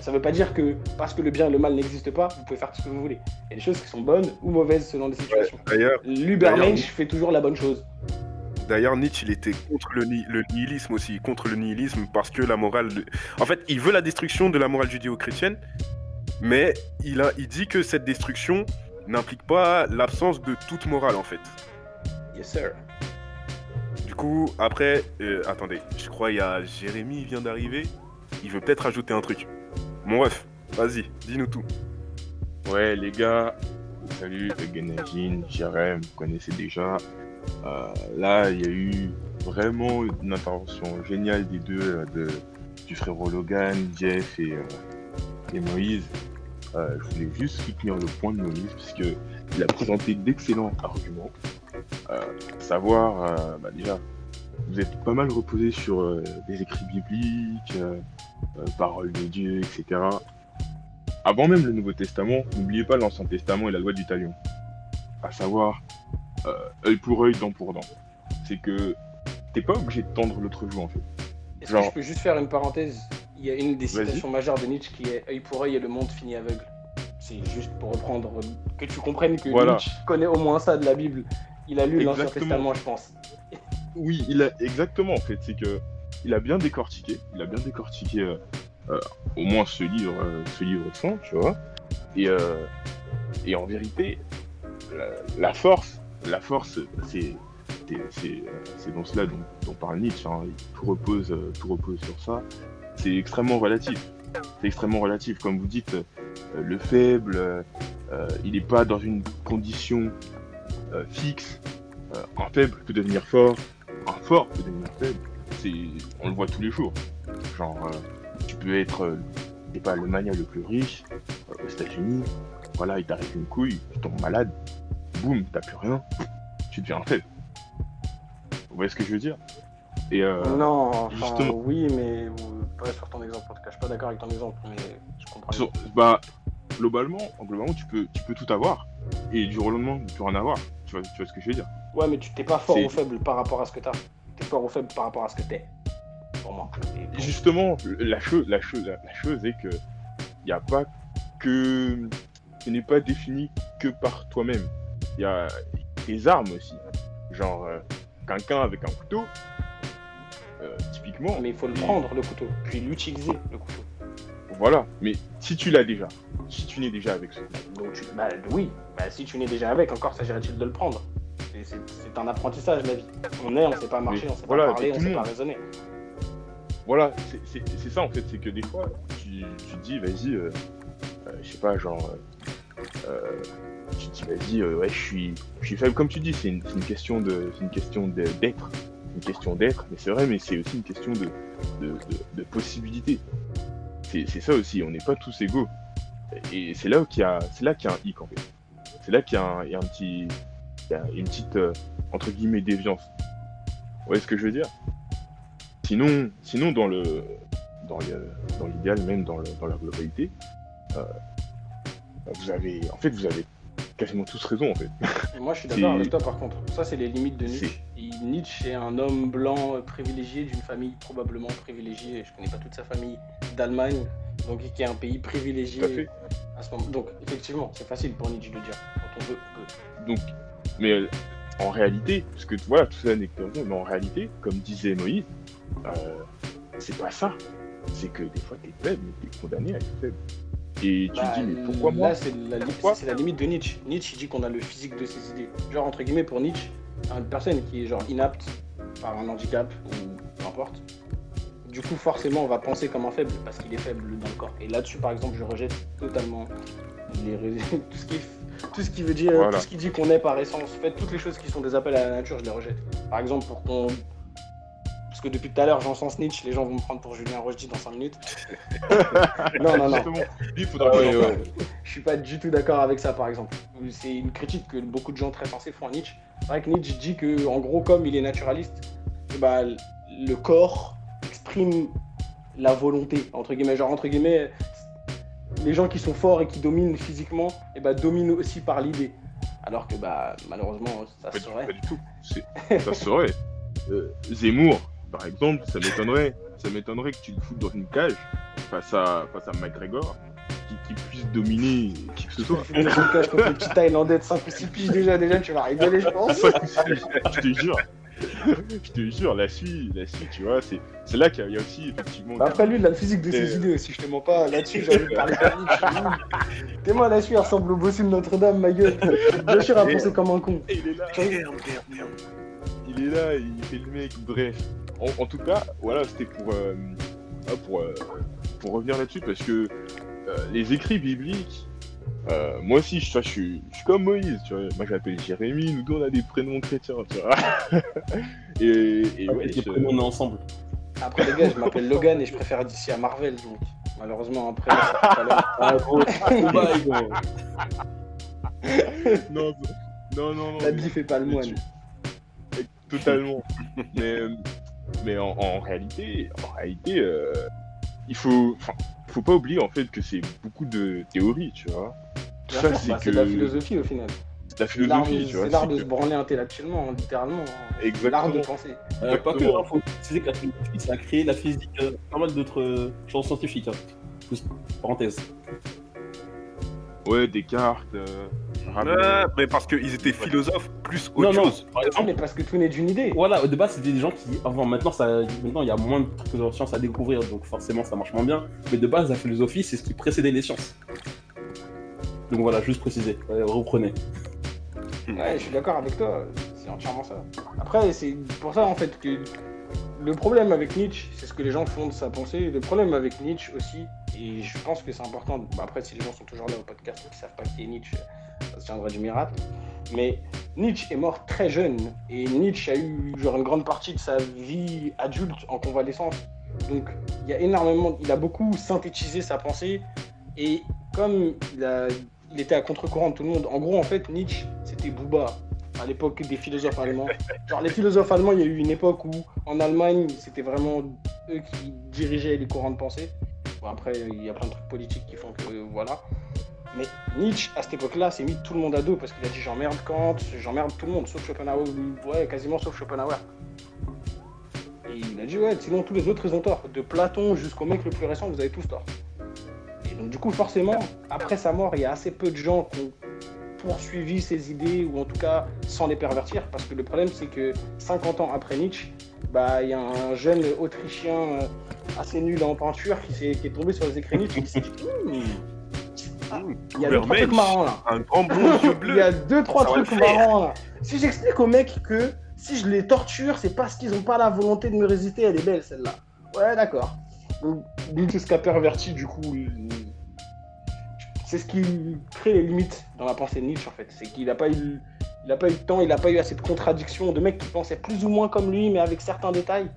ça ne veut pas dire que parce que le bien et le mal n'existent pas, vous pouvez faire tout ce que vous voulez. Il y a des choses qui sont bonnes ou mauvaises selon les situations. D'ailleurs, L'Ubermensch fait toujours la bonne chose. D'ailleurs, Nietzsche, il était contre le, ni- le nihilisme aussi, contre le nihilisme parce que la morale. de- En fait, il veut la destruction de la morale judéo-chrétienne, mais il, a, il dit que cette destruction n'implique pas l'absence de toute morale en fait. Yes, sir. Du coup, après, euh, attendez, je crois il y a Jérémy qui vient d'arriver. Il veut peut-être ajouter un truc. Mon ref, vas-y, dis-nous tout. Ouais, les gars, salut, Genajin, Jérém, vous connaissez déjà. Euh, là, il y a eu vraiment une intervention géniale des deux, euh, de, du frérot Logan, Jeff et, euh, et Moïse. Euh, je voulais juste soutenir le point de Moïse, puisque il a présenté d'excellents arguments. Euh, savoir, euh, bah déjà, vous êtes pas mal reposé sur des écrits bibliques, paroles de Dieu, etc. Avant même le Nouveau Testament, n'oubliez pas l'Ancien Testament et la loi du talion. À savoir, œil pour œil, dent pour dent. C'est que t'es pas obligé de tendre l'autre joue en fait. Est-ce Genre- que je peux juste faire une parenthèse? Il y a une des citations majeures de Nietzsche qui est œil pour œil et le monde finit aveugle. C'est juste pour reprendre, euh, que tu comprennes que Voilà. Nietzsche connaît au moins ça de la Bible. Il a lu l'Ancien. Testament, je pense. Oui, il a exactement en fait, c'est que il a bien décortiqué, il a bien décortiqué euh, euh, au moins ce livre, euh, ce livre saint, tu vois. Et, et en vérité, la, la force, la force, c'est c'est dans cela dont, dont parle Nietzsche. hein. Tout repose, tout repose sur ça. C'est extrêmement relatif. C'est extrêmement relatif, comme vous dites. euh, le faible, euh, il n'est pas dans une condition euh, fixe. Un faible peut devenir fort, un fort peut devenir faible. C'est, on le voit tous les jours. Genre, tu peux être, je pas, le mania le plus riche aux États-Unis. Voilà, il t'arrive une couille, tu tombes malade, boum, t'as plus rien, tu deviens un faible. Vous voyez ce que je veux dire? Et euh, non, enfin, justement. oui, mais euh, pas sur ton exemple. En tout cas, je suis pas d'accord avec ton exemple, mais je comprends. sur- bah, globalement, globalement, tu peux, tu peux tout avoir et du jour au lendemain, ne plus rien avoir. Tu vois, tu vois ce que je veux dire Ouais, mais tu t'es pas fort ou faible par rapport à ce que t'as. T'es fort ou faible par rapport à ce que t'es. Pour moi. Pour- Justement, la chose, la chose, la, la chose est que il n'y a pas que, ce n'est pas défini que par toi-même. Il y a des armes aussi. Genre, euh, quelqu'un avec un couteau, euh, typiquement, Mais il faut le prendre, le couteau, puis l'utiliser, le couteau. voilà. Mais si tu l'as déjà, si tu n'es déjà avec ce Donc, tu... bah oui, bah, si tu n'es déjà avec, encore s'agirait-il de le prendre? C'est un apprentissage, la vie. On est, on sait pas marcher, Mais on sait voilà, pas parler, on sait pas raisonner. voilà, c'est- ça en fait, c'est que des fois, tu, tu te dis, vas-y, euh, euh, je sais pas, genre, tu te dis, vas-y, ouais, je suis, je suis faible, comme tu dis, c'est une, une question d'être, une question d'être, mais c'est vrai, mais c'est aussi une question de, de, de, possibilité. C'est ça aussi, on n'est pas tous égaux, et c'est là qu'il y a, là a un hic en fait, c'est là qu'il y a un, petit, une petite euh, entre guillemets déviance. Vous voyez ce que je veux dire? Sinon, sinon dans le dans dans l'idéal, même dans, dans la globalité, euh, vous avez en fait vous avez quasiment tous raison en fait. Moi, je suis d'accord avec toi, par contre. Ça, c'est les limites de Nietzsche. Et Nietzsche est un homme blanc privilégié d'une famille probablement privilégiée. Je connais pas toute sa famille d'Allemagne, donc qui est un pays à privilégié à ce moment. Donc, effectivement, c'est facile pour Nietzsche de dire quand on veut. que- Donc, mais euh, en réalité, parce que voilà, tout ça n'est que mais en réalité, comme disait Moïse, euh, c'est pas ça. C'est que des fois t'es faible, mais t'es condamné à être faible. Et tu Bah, te dis, mais pourquoi moi Là, c'est la, li- Pourquoi c'est la limite de Nietzsche. Nietzsche il dit qu'on a le physique de ses idées. Genre, entre guillemets, pour Nietzsche, une personne qui est genre inapte par un handicap ou peu importe, du coup, forcément, on va penser comme un faible parce qu'il est faible dans le corps. Et là-dessus, par exemple, je rejette totalement les [LAUGHS] tout, ce qui, tout ce qui veut dire, Voilà. tout ce qui dit qu'on est par essence. En fait, toutes les choses qui sont des appels à la nature, je les rejette. Par exemple, pour qu'on. Que depuis tout à l'heure, j'encense Nietzsche, les gens vont me prendre pour Julien Rochdy dans 5 minutes. [LAUGHS] non, non, non. Il faudra Ah ouais, ouais. Je suis pas du tout d'accord avec ça, par exemple. C'est une critique que beaucoup de gens très sensés font à Nietzsche. C'est vrai que Nietzsche dit que, en gros, comme il est naturaliste, ben, le corps exprime la volonté, entre guillemets. Genre, entre guillemets, les gens qui sont forts et qui dominent physiquement, eh ben, dominent aussi par l'idée. Alors que, bah, malheureusement, ça Pas se du, saurait. pas du tout. [LAUGHS] Ça se saurait. Euh, Zemmour, par exemple, ça m'étonnerait, ça m'étonnerait que tu le foutes dans une cage face à, face à McGregor, qui, qui puisse dominer qui que ce soit. Dans une cage contre le petit Thaïlandais de 5 ou 6 piges déjà, déjà, tu vas rigoler, je pense. je te jure. je te jure, la suite, la suite, tu vois, c'est c'est là qu'il y, a- aussi effectivement. Bah après lui, il a le physique de ses Et- idées aussi, je te mens pas. Là-dessus, j'ai envie de parler. T'es moi, là-dessus, il ressemble au bossu de Notre-Dame, ma gueule. Bien sûr, à penser comme un con. il est là, Merde, merde, merde. il est là, il fait le mec, bref. En, en tout cas, voilà, c'était pour, euh, ah, pour, euh, pour revenir là-dessus, parce que euh, les écrits bibliques, euh, moi aussi, je, suis, je suis comme Moïse, tu vois. Moi, je m'appelle Jérémie, nous deux, on a des prénoms chrétiens, tu vois. [LAUGHS] et, et ouais, les je- prénoms, on est ensemble. Après, les gars, je m'appelle Logan et je préfère d'ici à Marvel, donc malheureusement, après. [LAUGHS] Ah, gros, [LAUGHS] non, non, non, non. La mais- bif fait pas le moine. tu- Totalement. mais mais en, en réalité, en réalité, euh, il faut, faut pas oublier en fait que c'est beaucoup de théories, tu vois. Tout ça, c'est bah, que c'est de la philosophie au final. c'est de la C'est l'art philosophie, de- tu vois. c'est l'art c'est de que- se branler intellectuellement, hein, littéralement. hein. Exactement. L'art de penser. Euh, pas que, hein, faut préciser que la philosophie, ça a créé la physique, euh, pas mal d'autres euh, choses scientifiques. Hein. Parenthèse. Ouais, Descartes. Euh, Rabelais. Mais parce qu'ils étaient philosophes plus autre non, non, chose. par Ah, exemple, mais parce que tout n'est d'une idée. voilà, de base, c'était des gens qui, avant, maintenant, ça, maintenant, il y a moins de trucs de sciences à découvrir, donc forcément, ça marche moins bien. Mais de base, la philosophie, c'est ce qui précédait les sciences. Donc voilà, juste préciser, Euh, reprenez. Ouais, je suis d'accord avec toi, c'est entièrement ça. Après, c'est pour ça en fait que le problème avec Nietzsche, c'est ce que les gens font de sa pensée. Le problème avec Nietzsche aussi, et je pense que c'est important. bah, après, si les gens sont toujours là au podcast et qu'ils savent pas qui est Nietzsche, ça se tiendra du miracle. Mais Nietzsche est mort très jeune et Nietzsche a eu genre une grande partie de sa vie adulte en convalescence. Donc, il y a énormément, il a beaucoup synthétisé sa pensée et comme il était à contre-courant de tout le monde. En gros, en fait, Nietzsche, c'était Booba à l'époque des philosophes allemands. Genre, les philosophes allemands, il y a eu une époque où, en Allemagne, c'était vraiment eux qui dirigeaient les courants de pensée. Après, il y a plein de trucs politiques qui font que, voilà. Mais Nietzsche, à cette époque-là, s'est mis tout le monde à dos parce qu'il a dit j'emmerde Kant, j'emmerde tout le monde, sauf Schopenhauer, ouais, quasiment sauf Schopenhauer. Et il a dit ouais, sinon tous les autres ils ont tort. De Platon jusqu'au mec le plus récent, vous avez tous tort. Et donc du coup, forcément, après sa mort, il y a assez peu de gens qui ont poursuivi ses idées, ou en tout cas sans les pervertir, parce que le problème c'est que 50 ans après Nietzsche, bah il y a un jeune Autrichien euh, assez nul en peinture qui, est tombé sur les écrits Nietzsche et qui s'est dit Hmm, [LAUGHS] il y a deux trois trucs marrants là. Un grand blond yeux Il y a deux, trois trucs marrants là. Si j'explique aux mecs que si je les torture, c'est parce qu'ils n'ont pas la volonté de me résister, elle est belle celle-là. Ouais, d'accord. Donc, c'est ce qu'a perverti du coup. C'est ce qui crée les limites dans la pensée de Nietzsche en fait. C'est qu'il n'a pas eu. Il n'a pas eu de temps, il n'a pas eu assez de contradictions, de mecs qui pensaient plus ou moins comme lui, mais avec certains détails.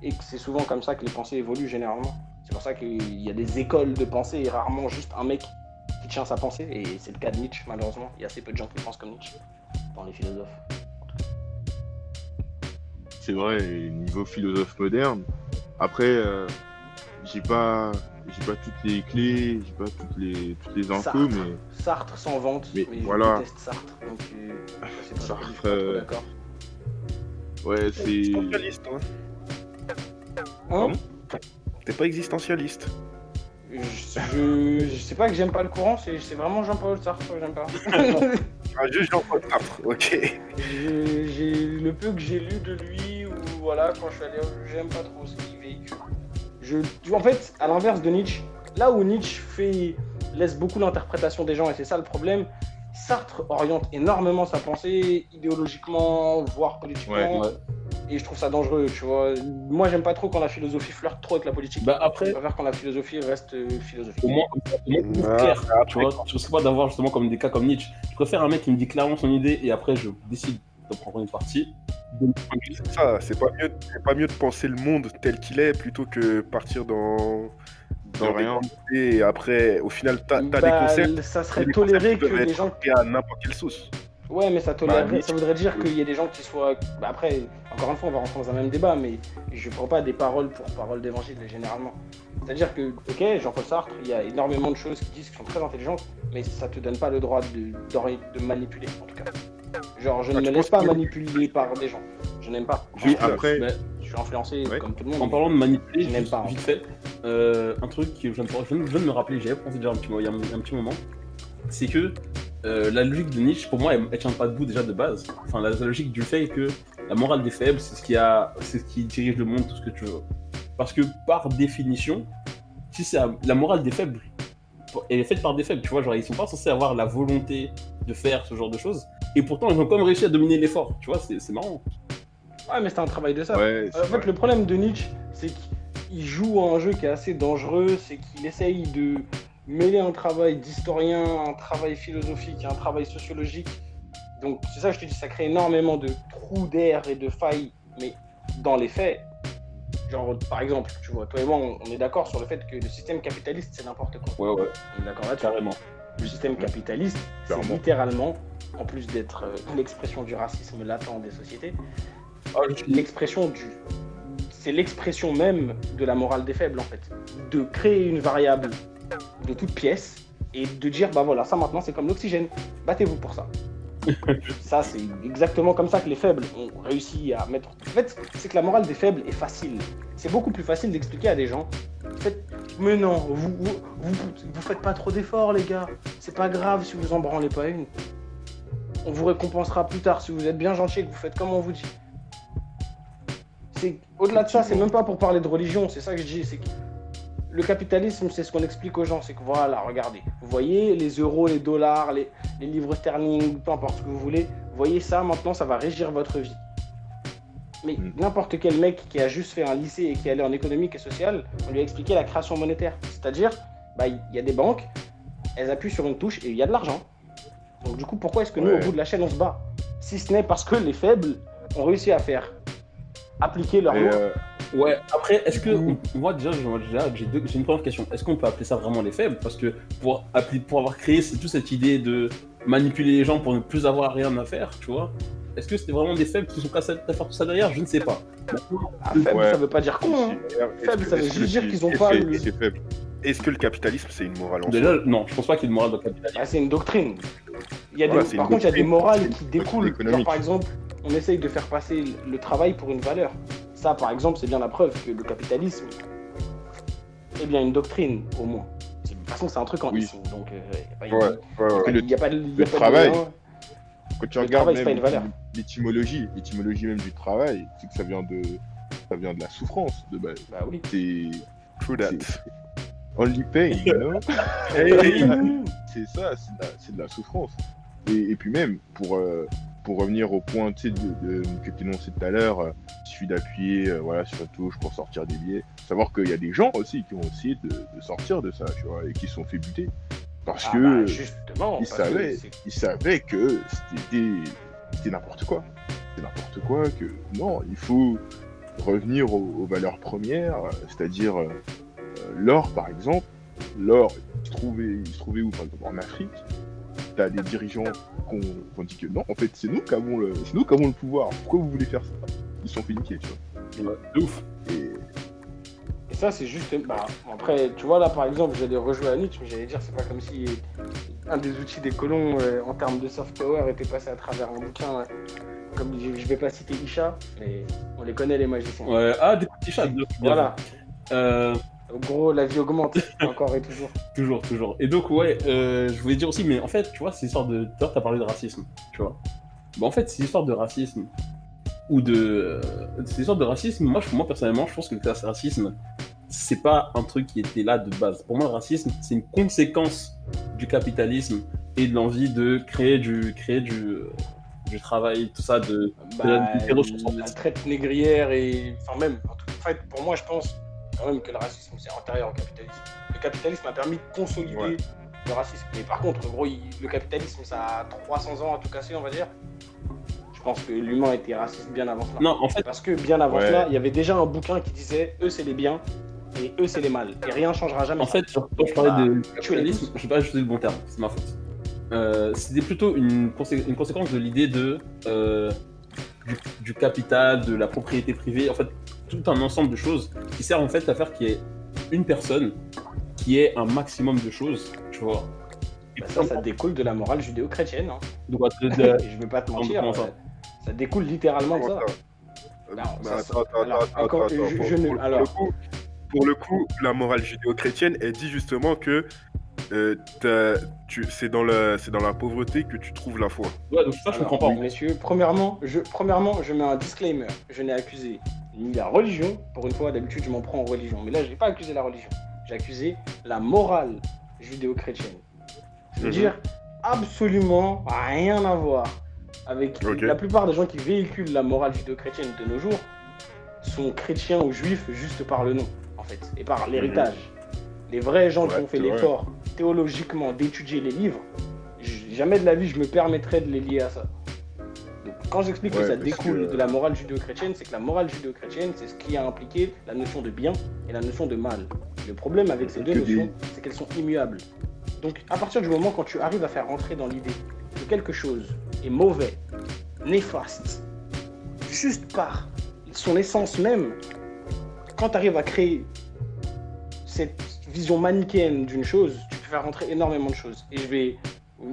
Et que c'est souvent comme ça que les pensées évoluent généralement. C'est pour ça qu'il y a des écoles de pensée et rarement juste un mec qui tient sa pensée. Et c'est le cas de Nietzsche, malheureusement. Il y a assez peu de gens qui pensent comme Nietzsche dans les philosophes. C'est vrai, niveau philosophe moderne. Après, euh, j'ai pas, j'ai pas toutes les clés, j'ai pas toutes les, toutes les infos, Sartre. mais Sartre s'en vante, Mais mais, je voilà. déteste Sartre. Donc, euh, pas, Sartre, trop euh, d'accord. ouais, c'est. Existentialiste, hein. Hein? T'es pas existentialiste. Je, sais pas que j'aime pas le courant, c'est c'est vraiment Jean-Paul Sartre que j'aime pas. [LAUGHS] Ah, juste Jean-Paul Sartre, ok. J'ai le peu que j'ai lu de lui, ou voilà, quand je suis allé, j'aime pas trop ce qu'il véhicule. Je, tu- en fait, à l'inverse de Nietzsche, là où Nietzsche fait, laisse beaucoup l'interprétation des gens, et c'est ça le problème, Sartre oriente énormément sa pensée, idéologiquement, voire politiquement, Ouais, Ouais. Et je trouve ça dangereux, tu vois. Moi, j'aime pas trop quand la philosophie flirte trop avec la politique. Bah Je après, préfère quand la philosophie reste euh, philosophique. au moins, au moins, c'est Ah, clair, ah, tu vois, je sais pas d'avoir justement comme des cas comme Nietzsche. Je préfère un mec qui me dit clairement son idée et après je décide de prendre une partie. C'est ça, c'est pas, mieux, c'est pas mieux de penser le monde tel qu'il est plutôt que partir dans, rien. et après, au final, t'as t'as Bah, des concepts ça serait toléré que les être gens à n'importe quelle sauce. Ouais, mais ça tolérerait, Bah, ça voudrait dire qu'il y a des gens qui soient. Bah, après, encore une fois, on va rentrer dans un même débat, mais je prends pas des paroles pour paroles d'évangile généralement. C'est-à-dire que, ok, Jean-Paul Sartre, il y a énormément de choses qui disent qu'ils sont très intelligentes, mais ça te donne pas le droit de, manipuler, en tout cas. Genre, je Ah, ne me laisse pas que- manipuler par des gens. Je n'aime pas. Oui, après, Mais je suis influencé Ouais. comme tout le monde. En parlant de manipuler, Je n'aime pas, vite fait, euh, un truc que je viens, de, me rappeler, j'y avais pensé déjà un petit, mo- il y a un, il y a un petit moment, c'est que euh, la logique de Nietzsche, pour moi, elle, elle tient pas debout déjà de base. Enfin, la, la logique du fait que la morale des faibles, c'est ce qui a, c'est ce qui dirige le monde, tout ce que tu veux. Parce que par définition, si c'est la- morale des faibles, elle est faite par des faibles, tu vois, genre ils sont pas censés avoir la volonté de faire ce genre de choses, et pourtant ils ont quand même réussi à dominer l'effort, tu vois, c'est c'est marrant. Ouais, mais c'est un travail de ça. Ouais, Euh, en fait, le problème de Nietzsche, c'est qu'il joue à un jeu qui est assez dangereux, c'est qu'il essaye de mêler un travail d'historien, un travail philosophique, un travail sociologique. Donc, c'est ça que je te dis, ça crée énormément de trous d'air et de failles, mais dans les faits, genre, par exemple, tu vois, toi et moi, on, est d'accord sur le fait que le système capitaliste, c'est n'importe quoi. Ouais, ouais, On est d'accord là-dessus. carrément. Le système capitaliste, c'est littéralement, en plus d'être euh, l'expression du racisme latent des sociétés, Ah, je- l'expression du. C'est l'expression même de la morale des faibles, en fait. De créer une variable de toute pièce et de dire, bah voilà, ça maintenant c'est comme l'oxygène, battez-vous pour ça. [LAUGHS] ça, c'est exactement comme ça que les faibles ont réussi à mettre. En fait, c'est que la morale des faibles est facile. C'est beaucoup plus facile d'expliquer à des gens. Faites- Mais non, vous, vous, vous, vous faites pas trop d'efforts, les gars. C'est pas grave si vous en branlez pas une. On vous récompensera plus tard si vous êtes bien gentil et que vous faites comme on vous dit. C'est au-delà de ça, c'est même pas pour parler de religion, c'est ça que je dis, c'est le capitalisme, c'est ce qu'on explique aux gens, c'est que voilà, regardez, vous voyez les euros, les dollars, les, les livres sterling, peu importe ce que vous voulez, vous voyez ça, maintenant ça va régir votre vie. Mais Mm. n'importe quel mec qui a juste fait un lycée et qui est allé en économique et sociale, on lui a expliqué la création monétaire. C'est-à-dire, bah, il y a des banques, elles appuient sur une touche et il y a de l'argent. Donc du coup, pourquoi est-ce que nous, Ouais. au bout de la chaîne, on se bat? Si ce n'est parce que les faibles ont réussi à faire appliquer leur loi. euh, Ouais, après, est-ce que. On- Moi, déjà, j'ai deux- j'ai une première question. Est-ce qu'on peut appeler ça vraiment les faibles? Parce que pour, appli- pour avoir créé toute cette idée de manipuler les gens pour ne plus avoir rien à faire, tu vois, est-ce que c'était vraiment des faibles qui sont capables de faire tout ça derrière? Je ne sais pas. Ah, faible, ouais. ça veut pas dire con. Hein. Faible, que- ça veut est-ce que- juste dire qu'ils ont pas le. C'est faible. Est-ce que le capitalisme, c'est une morale en soi? Déjà, non, je pense pas qu'il y ait de morale dans le capitalisme. Ah, c'est une doctrine. Il y a Voilà, des... Par une contre, il y a des morales qui une découlent. Genre, par exemple, on essaye de faire passer le travail pour une valeur. Ça, par exemple, c'est bien la preuve que le capitalisme est bien une doctrine, au moins. C'est- De toute façon, c'est un truc en Oui. isme, donc euh, il n'y a pas, Ouais, ouais, ouais. il y a pas de- il y a le de travail. Quand tu Le regardes travail, même l'étymologie, l'étymologie même du travail, c'est que ça vient de, ça vient de la souffrance de base. Bah oui. C'est True that. only pain, you know? [LAUGHS] Mmh. c'est ça, c'est de, la- c'est de la souffrance. Et, et puis même, pour, euh, pour revenir au point de, de- que tu énonçais tout à l'heure, euh, il suffit d'appuyer euh, voilà, sur la touche pour sortir des billets. Savoir qu'il y a des gens aussi qui ont essayé de, de sortir de ça, tu vois, et qui se sont fait buter. Parce Ah que bah, justement, ils parce que savaient, c'est- ils savaient que c'était n'importe quoi. C'était n'importe quoi, que non, il faut revenir aux, aux valeurs premières, c'est-à-dire euh, l'or par exemple. L'or, il se trouvait, il se trouvait où par exemple En Afrique, t'as des dirigeants qui ont, qui ont dit que non, en fait c'est nous qui avons le, c'est nous qui avons le pouvoir. Pourquoi vous voulez faire ça? Ils sont fait niquer, tu vois. Ouais, de ouf. Et Et ça, c'est juste. Bah, après, tu vois, là, par exemple, j'allais rejouer à Nietzsche, mais j'allais dire, c'est pas comme si un des outils des colons euh, en termes de soft power était passé à travers un bouquin. euh, comme je, je vais pas citer Isha, mais on les connaît, les magiciens. Ouais, ah, des petits chats. bien Voilà. Euh, gros, la vie augmente, [LAUGHS] encore et toujours. Toujours, toujours. Et donc, ouais, euh, je voulais dire aussi, mais en fait, tu vois, c'est histoire de. L'heure, t'as parlé de racisme, tu vois. Bah, en fait, c'est histoire de racisme. Ou de. euh, C'est histoire de racisme. Moi, je- moi, personnellement, je pense que le racisme, c'est pas un truc qui était là de base. Pour moi, le racisme, c'est une conséquence du capitalisme et de l'envie de créer du, créer du, euh, du travail, tout ça, de. Bah, en la fait. traite négrière et. Enfin, même, en tout- en fait, pour moi, je pense quand même que le racisme, c'est antérieur au capitalisme. Le capitalisme a permis de consolider Ouais. le racisme. Mais par contre, gros, il- le capitalisme, ça a 300 ans à tout casser, on va dire. Je pense que l'humain était raciste bien avant cela. Non, en fait, Parce que bien avant Ouais. cela, il y avait déjà un bouquin qui disait eux c'est les biens et eux c'est les mal. Et rien changera jamais. En fait, quand je parlais de capitalisme, je sais pas choisi le bon terme, c'est ma faute. Euh, C'était plutôt une, consé- une conséquence de l'idée de euh, du, du capital, de la propriété privée, en fait, tout un ensemble de choses qui servent en fait à faire qu'il y ait une personne qui ait un maximum de choses, tu vois. Bah, ça, ça découle de la morale judéo-chrétienne. hein. [LAUGHS] je vais pas te mentir, ça euh, ça découle littéralement de ça. pour- le coup- la morale judéo-chrétienne, elle dit justement que euh, c'est dans, la- c'est dans la pauvreté que tu trouves la foi. Ouais, donc ça, je Alors, comprends pas. Messieurs, premièrement je, premièrement, je mets un disclaimer. Je n'ai accusé ni la religion. Pour une fois, d'habitude, je m'en prends en religion. Mais là, je n'ai pas accusé la religion. J'ai accusé la morale judéo-chrétienne. Je veux Mhm. dire, absolument rien à voir avec la plupart des gens qui véhiculent la morale judéo-chrétienne de nos jours sont chrétiens ou juifs juste par le nom, en fait, et par l'héritage. Les vrais gens qui ont fait l'effort théologiquement d'étudier les livres, jamais de la vie je me permettrais de les lier à ça. Quand j'explique que ça découle que- de la morale judéo-chrétienne, c'est que la morale judéo-chrétienne, c'est ce qui a impliqué la notion de bien et la notion de mal. Le problème avec ces deux notions, des- c'est qu'elles sont immuables. Donc, à partir du moment quand tu arrives à faire rentrer dans l'idée que quelque chose est mauvais, néfaste, juste par son essence même, quand tu arrives à créer cette vision manichéenne d'une chose, tu peux faire rentrer énormément de choses. Et je vais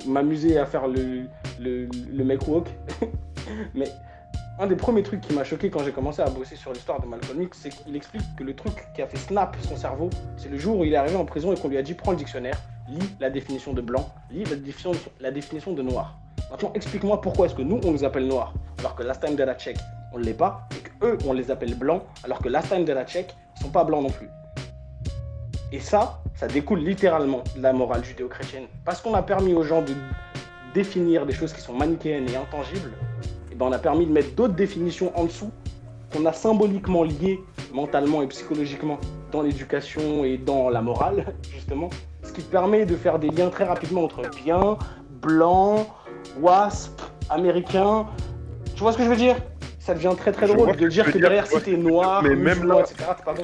m'amuser à faire le, le, le mec woke. [LAUGHS] Mais un des premiers trucs qui m'a choqué quand j'ai commencé à bosser sur l'histoire de Malcolm X, c'est qu'il explique que le truc qui a fait snap son cerveau, c'est le jour où il est arrivé en prison et qu'on lui a dit prends le dictionnaire, lis la définition de blanc, lis la définition, la définition de noir. Maintenant, explique-moi pourquoi est-ce que nous, on les appelle noirs, alors que last time that I check, on ne l'est pas, et que eux, on les appelle blancs, alors que last time that check, ils sont pas blancs non plus. Et ça, ça découle littéralement de la morale judéo-chrétienne. Parce qu'on a permis aux gens de définir des choses qui sont manichéennes et intangibles, ben on a permis de mettre d'autres définitions en dessous qu'on a symboliquement liées mentalement et psychologiquement dans l'éducation et dans la morale, [LAUGHS] justement. Ce qui permet de faire des liens très rapidement entre bien, blanc, wasp, américain. Tu vois ce que je veux dire? Ça devient très très drôle de que dire que derrière si t'es noir, mais même musulman, là- etc. T'es pas bon.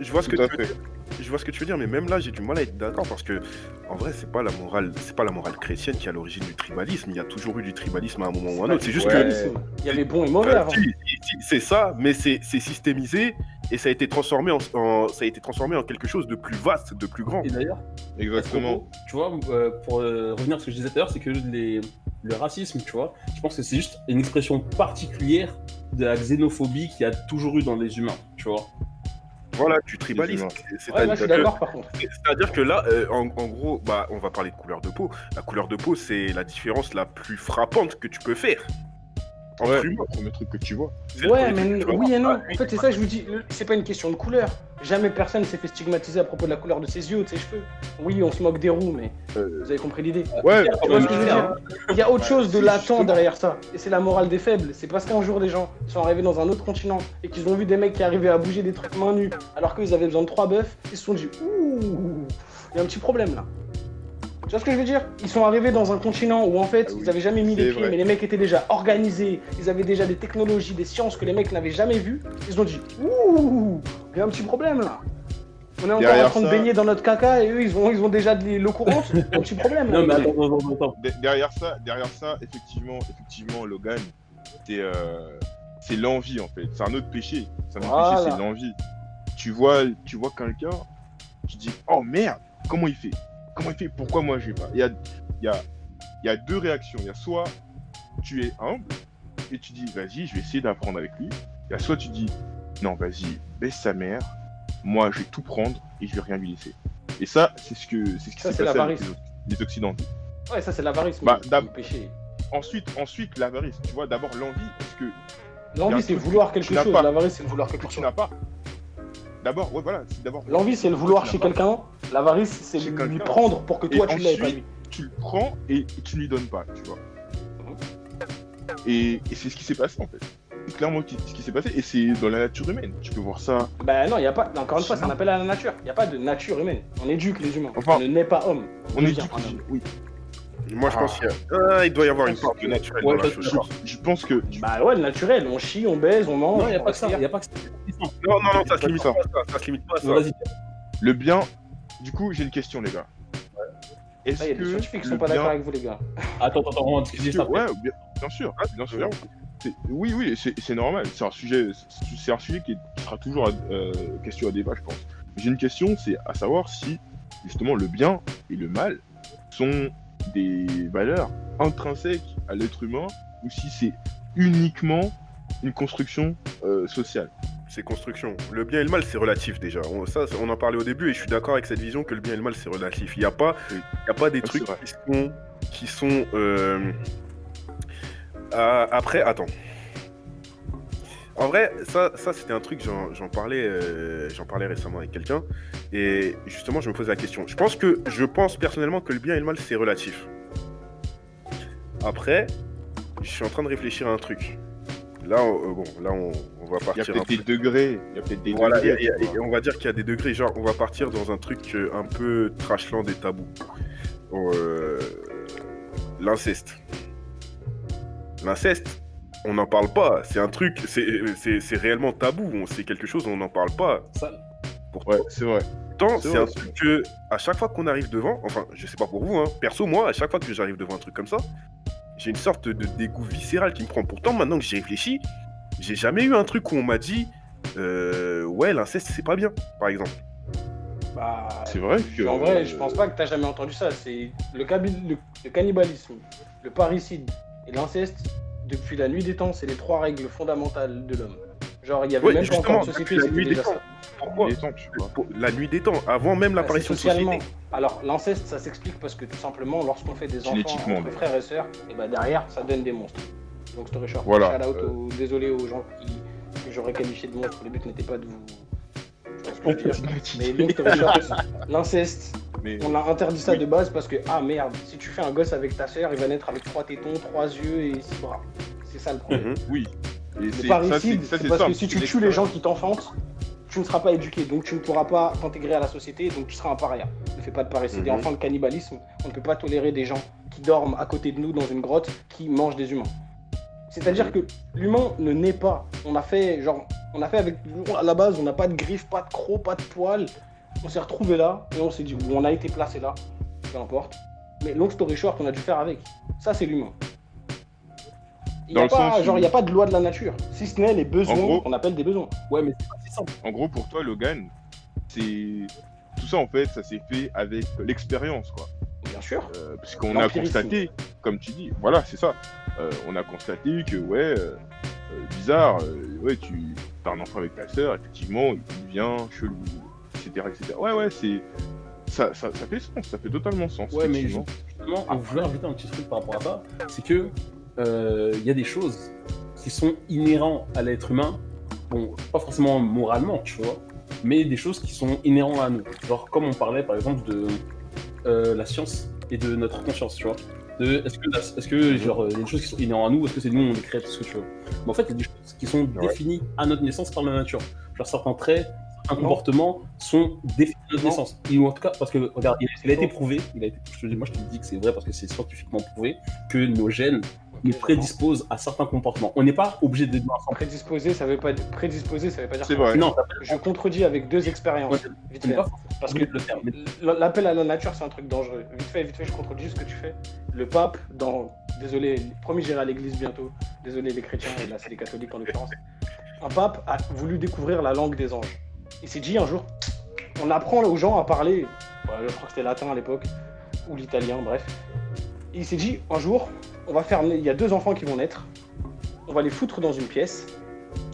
Je vois ce que tu veux fait. dire. Je vois ce que tu veux dire, mais même là, j'ai du mal à être d'accord parce que, en vrai, c'est pas la morale, c'est pas la morale chrétienne qui est à l'origine du tribalisme. Il y a toujours eu du tribalisme à un moment ou à un autre. C'est juste Ouais. que Il y avait bon et mauvais si, c'est ça, mais c'est systémisé et ça a été transformé en, en- ça a été transformé en quelque chose de plus vaste, de plus grand. Et d'ailleurs, Exactement. Tu vois, euh, pour euh, revenir à ce que je disais tout à l'heure, c'est que les, le racisme, tu vois, je pense que c'est juste une expression particulière de la xénophobie qu'il y a toujours eu dans les humains, tu vois. Voilà, Ouais, que, par contre. c'est-à-dire que là, euh, en, en gros, bah, on va parler de couleur de peau. La couleur de peau, c'est la différence la plus frappante que tu peux faire. Ouais, premier truc que tu vois. Ouais, mais oui et non. En fait, c'est ça que je vous dis. le- C'est pas une question de couleur. Jamais personne s'est fait stigmatiser à propos de la couleur de ses yeux ou de ses cheveux. Oui, on se moque des roues, mais Euh, vous avez compris l'idée. Ouais, Tu vois ce que je veux dire Il y a autre chose de latent derrière ça. Et c'est la morale des faibles. C'est parce qu'un jour, des gens sont arrivés dans un autre continent et qu'ils ont vu des mecs qui arrivaient à bouger des trucs main nue alors qu'ils avaient besoin de trois bœufs. Ils se sont dit Ouh, il y a un petit problème là. Tu vois ce que je veux dire? Ils sont arrivés dans un continent où en fait Ah oui, ils avaient jamais mis les pieds, vrai. mais les mecs étaient déjà organisés, ils avaient déjà des technologies, des sciences que les mecs n'avaient jamais vues. Ils se sont dit Ouh, il y a un petit problème là. On est encore Derrière en train de baigner dans notre caca et eux ils ont, ils ont déjà de l'eau courante. [LAUGHS] Un petit problème là. Non, mais attends, attends, attends, attends. De- derrière ça, derrière ça, effectivement, effectivement, Logan, c'est euh, c'est l'envie en fait. C'est un autre péché. C'est un autre Voilà. péché, c'est l'envie. Tu vois, tu vois quelqu'un, tu dis oh merde, comment il fait? Comment il fait? Pourquoi moi je vais pas? Il y a, y a, y a deux réactions. Il y a soit tu es humble et tu dis vas-y, je vais essayer d'apprendre avec lui. Il y a soit tu dis non, vas-y, baisse sa mère. Moi, je vais tout prendre et je vais rien lui laisser. Et ça, c'est ce que c'est ce qui Ça, s'est c'est passé avec l'avarice. les, les Occidentaux. Ouais, ça c'est l'avarice, Bah, le péché. Ensuite, ensuite l'avarice. Tu vois, d'abord l'envie, parce que L'envie c'est vouloir que quelque chose, l'avarice c'est vouloir quelque que tu chose. n'as pas. D'abord, ouais, voilà, d'abord. L'envie c'est le vouloir chez quelqu'un, l'avarice c'est lui quelqu'un. prendre pour que toi Et tu l'aies, pas lui. Tu le prends et, tu ne lui donnes pas, tu vois. Et, et c'est ce qui s'est passé en fait. C'est clairement ce qui s'est passé et c'est dans la nature humaine. Tu peux voir ça. Bah non, il y a pas, encore une fois, c'est un appel à la nature. Il n'y a pas de nature humaine. On éduque les humains. Enfin, on ne naît pas homme. On dit un homme. oui. Moi, je pense qu'il y a... Ah, il doit y avoir une part de naturel Ouais, dans la je- chose. Je, je pense que. Bah ouais, le naturel, on chie, on baise, on mange. Non, il n'y a pas que ça. Il a pas que ça. Non, non, non, ça se limite ça. pas à ça. Ça se limite pas ça. Le bien. Du coup, j'ai une question, les gars. Est-ce Là, il y a des que scientifiques qui le sont pas bien- d'accord avec vous, les gars. [LAUGHS] Attends, attends, on va discuter ça que- ouais, bien, bien sûr, bien sûr. C'est- Oui, oui, c'est normal. C'est un sujet, c'est- un sujet qui sera toujours euh, question à débat, je pense. J'ai une question, c'est à savoir si justement le bien et le mal sont des valeurs intrinsèques à l'être humain ou si c'est uniquement une construction euh, sociale. C'est construction. Le bien et le mal, c'est relatif déjà. On, ça, on en parlait au début et je suis d'accord avec cette vision que le bien et le mal, c'est relatif. Il n'y a, pas- Oui. y a pas des Ouais, trucs qui sont. Qui sont euh, ah, après, attends. En vrai, ça, ça c'était un truc, j'en parlais, euh, j'en parlais récemment avec quelqu'un. Et justement, je me posais la question. Je pense que, je pense personnellement que le bien et le mal, c'est relatif. Après, je suis en train de réfléchir à un truc. Là, on- euh, bon, là, on, on va Il y a partir peut-être des degrés. Il y a peut-être des voilà, degrés. on va dire qu'il y a des degrés, genre on va partir dans un truc euh, un peu trashland et tabou. Euh, L'inceste. L'inceste, on n'en parle pas. C'est un truc, c'est c'est- c'est réellement tabou. On- C'est quelque chose, on n'en parle pas. Ça, Ouais, c'est vrai. Pourtant, C'est un truc que, à chaque fois qu'on arrive devant, enfin, je sais pas pour vous, hein, perso, moi, à chaque fois que j'arrive devant un truc comme ça, j'ai une sorte de dégoût viscéral qui me prend. Pourtant, maintenant que j'y réfléchis, j'ai jamais eu un truc où on m'a dit, euh, ouais, l'inceste, c'est pas bien, par exemple. Bah, C'est vrai que. en vrai, je pense pas que t'as jamais entendu ça. C'est le- le cannibalisme, le parricide et l'inceste. Depuis la nuit des temps, c'est les trois règles fondamentales de l'homme. Genre, il y avait Ouais, même pas encore de société, la c'était nuit déjà temps. ça. Pourquoi Il est temps, tu vois. Pour La nuit des temps, avant même Bah, l'apparition de société. Alors, l'inceste, ça s'explique parce que tout simplement, lorsqu'on fait des enfants entre mais- frères et sœurs, et bah derrière, ça donne des monstres. Donc, Story Short. Voilà, Shout out euh. aux- désolé aux gens qui, que j'aurais qualifié de monstres. Le but n'était pas de vous. Je ce que je veux dire. Mais donc, Story Short, l'inceste, Mais on a interdit ça Oui. de base parce que, ah merde, si tu fais un gosse avec ta sœur, il va naître avec trois tétons, trois yeux et six bras. C'est ça le problème. Mhm. oui. Et Le parricide, c'est parce que si tu tues les gens qui t'enfantent, tu ne seras pas éduqué, donc tu ne pourras pas t'intégrer à la société, donc tu seras un paria. Ne fais pas de parricide. Et Mhm. enfin, le cannibalisme, on ne peut pas tolérer des gens qui dorment à côté de nous dans une grotte, qui mangent des humains. C'est-à-dire que l'humain ne naît pas. On a fait, genre, on a fait avec, à la base, on n'a pas de griffes, pas de crocs, pas de poils. On s'est retrouvé là, et on s'est dit, on a été placé là, peu importe. Mais long story short, on a dû faire avec. Ça, c'est l'humain. Il n'y a, pas- genre, où- il y a pas de loi de la nature. Si ce n'est les besoins gros- qu'on appelle des besoins. ouais, mais c'est pas si simple. En gros, pour toi, Logan, c'est. Tout ça, en fait, ça s'est fait avec l'expérience, quoi. Bien sûr. Euh, parce qu'on a constaté, comme tu dis, voilà, c'est ça. Euh, on a constaté que, ouais, euh, bizarre, euh, ouais, tu as un enfant avec ta sœur, effectivement, il devient chelou, etc. etc. Ouais, ouais, c'est. Ça, ça, ça fait sens, ça fait totalement sens. Ouais, mais justement, on voulait rajouter un petit truc par rapport à ça, c'est que euh, il y a des choses qui sont inhérentes à l'être humain, bon, pas forcément moralement, tu vois, mais des choses qui sont inhérentes à nous. Genre, comme on parlait par exemple de euh, la science et de notre conscience, tu vois. De, est-ce que, est-ce que genre, il y a des choses qui sont inhérentes à nous, est-ce que c'est nous, on les crée, tout ce que tu veux. Mais en fait, il y a des choses qui sont Ouais. définies à notre naissance par la nature. Genre, certains traits, certains Non. comportements sont définis Non. naissance. Et en tout cas, parce que, regarde, il, il a été prouvé, il a été, je te dis, moi je te dis que c'est vrai parce que c'est scientifiquement prouvé, que nos gènes nous prédisposent à certains comportements. On n'est pas obligé de devenir ensemble. Prédisposé, ça veut pas dire prédisposé, ça veut pas dire. C'est vrai. Non, Je contredis avec deux expériences. Ouais, Vite fait. pas Parce que de l'appel à la nature, c'est un truc dangereux. Vite fait, vite fait, je contredis ce que tu fais. Le pape, dans. Désolé, promis, j'irai à l'église bientôt. Désolé, les chrétiens, et là, c'est les catholiques en l'occurrence. Un pape a voulu découvrir la langue des anges. Il s'est dit un jour, on apprend aux gens à parler. ouais, je crois que c'était latin à l'époque, ou l'italien, bref. Il s'est dit, un jour, on va faire. Il y a deux enfants qui vont naître. On va les foutre dans une pièce.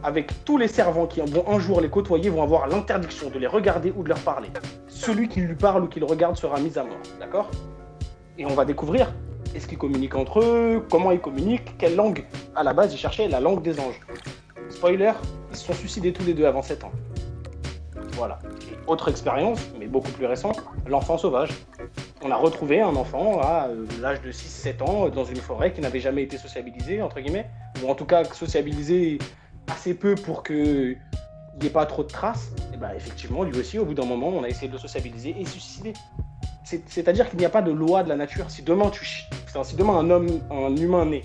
Avec tous les servants qui vont un jour les côtoyer vont avoir l'interdiction de les regarder ou de leur parler. Celui qui lui parle ou qui le regarde sera mis à mort. D'accord? Et on va découvrir est-ce qu'ils communiquent entre eux, comment ils communiquent, quelle langue? À la base, ils cherchaient la langue des anges. Spoiler, ils se sont suicidés tous les deux avant 7 ans. Voilà. Autre expérience, mais beaucoup plus récente, l'enfant sauvage. On a retrouvé un enfant à euh, l'âge de 6-7 ans euh, dans une forêt qui n'avait jamais été sociabilisé, entre guillemets, ou en tout cas sociabilisé assez peu pour que il n'y ait pas trop de traces, et ben effectivement, lui aussi, au bout d'un moment, on a essayé de le sociabiliser et suicider. C'est- C'est-à-dire qu'il n'y a pas de loi de la nature. Si demain tu, enfin, si demain un homme, un humain naît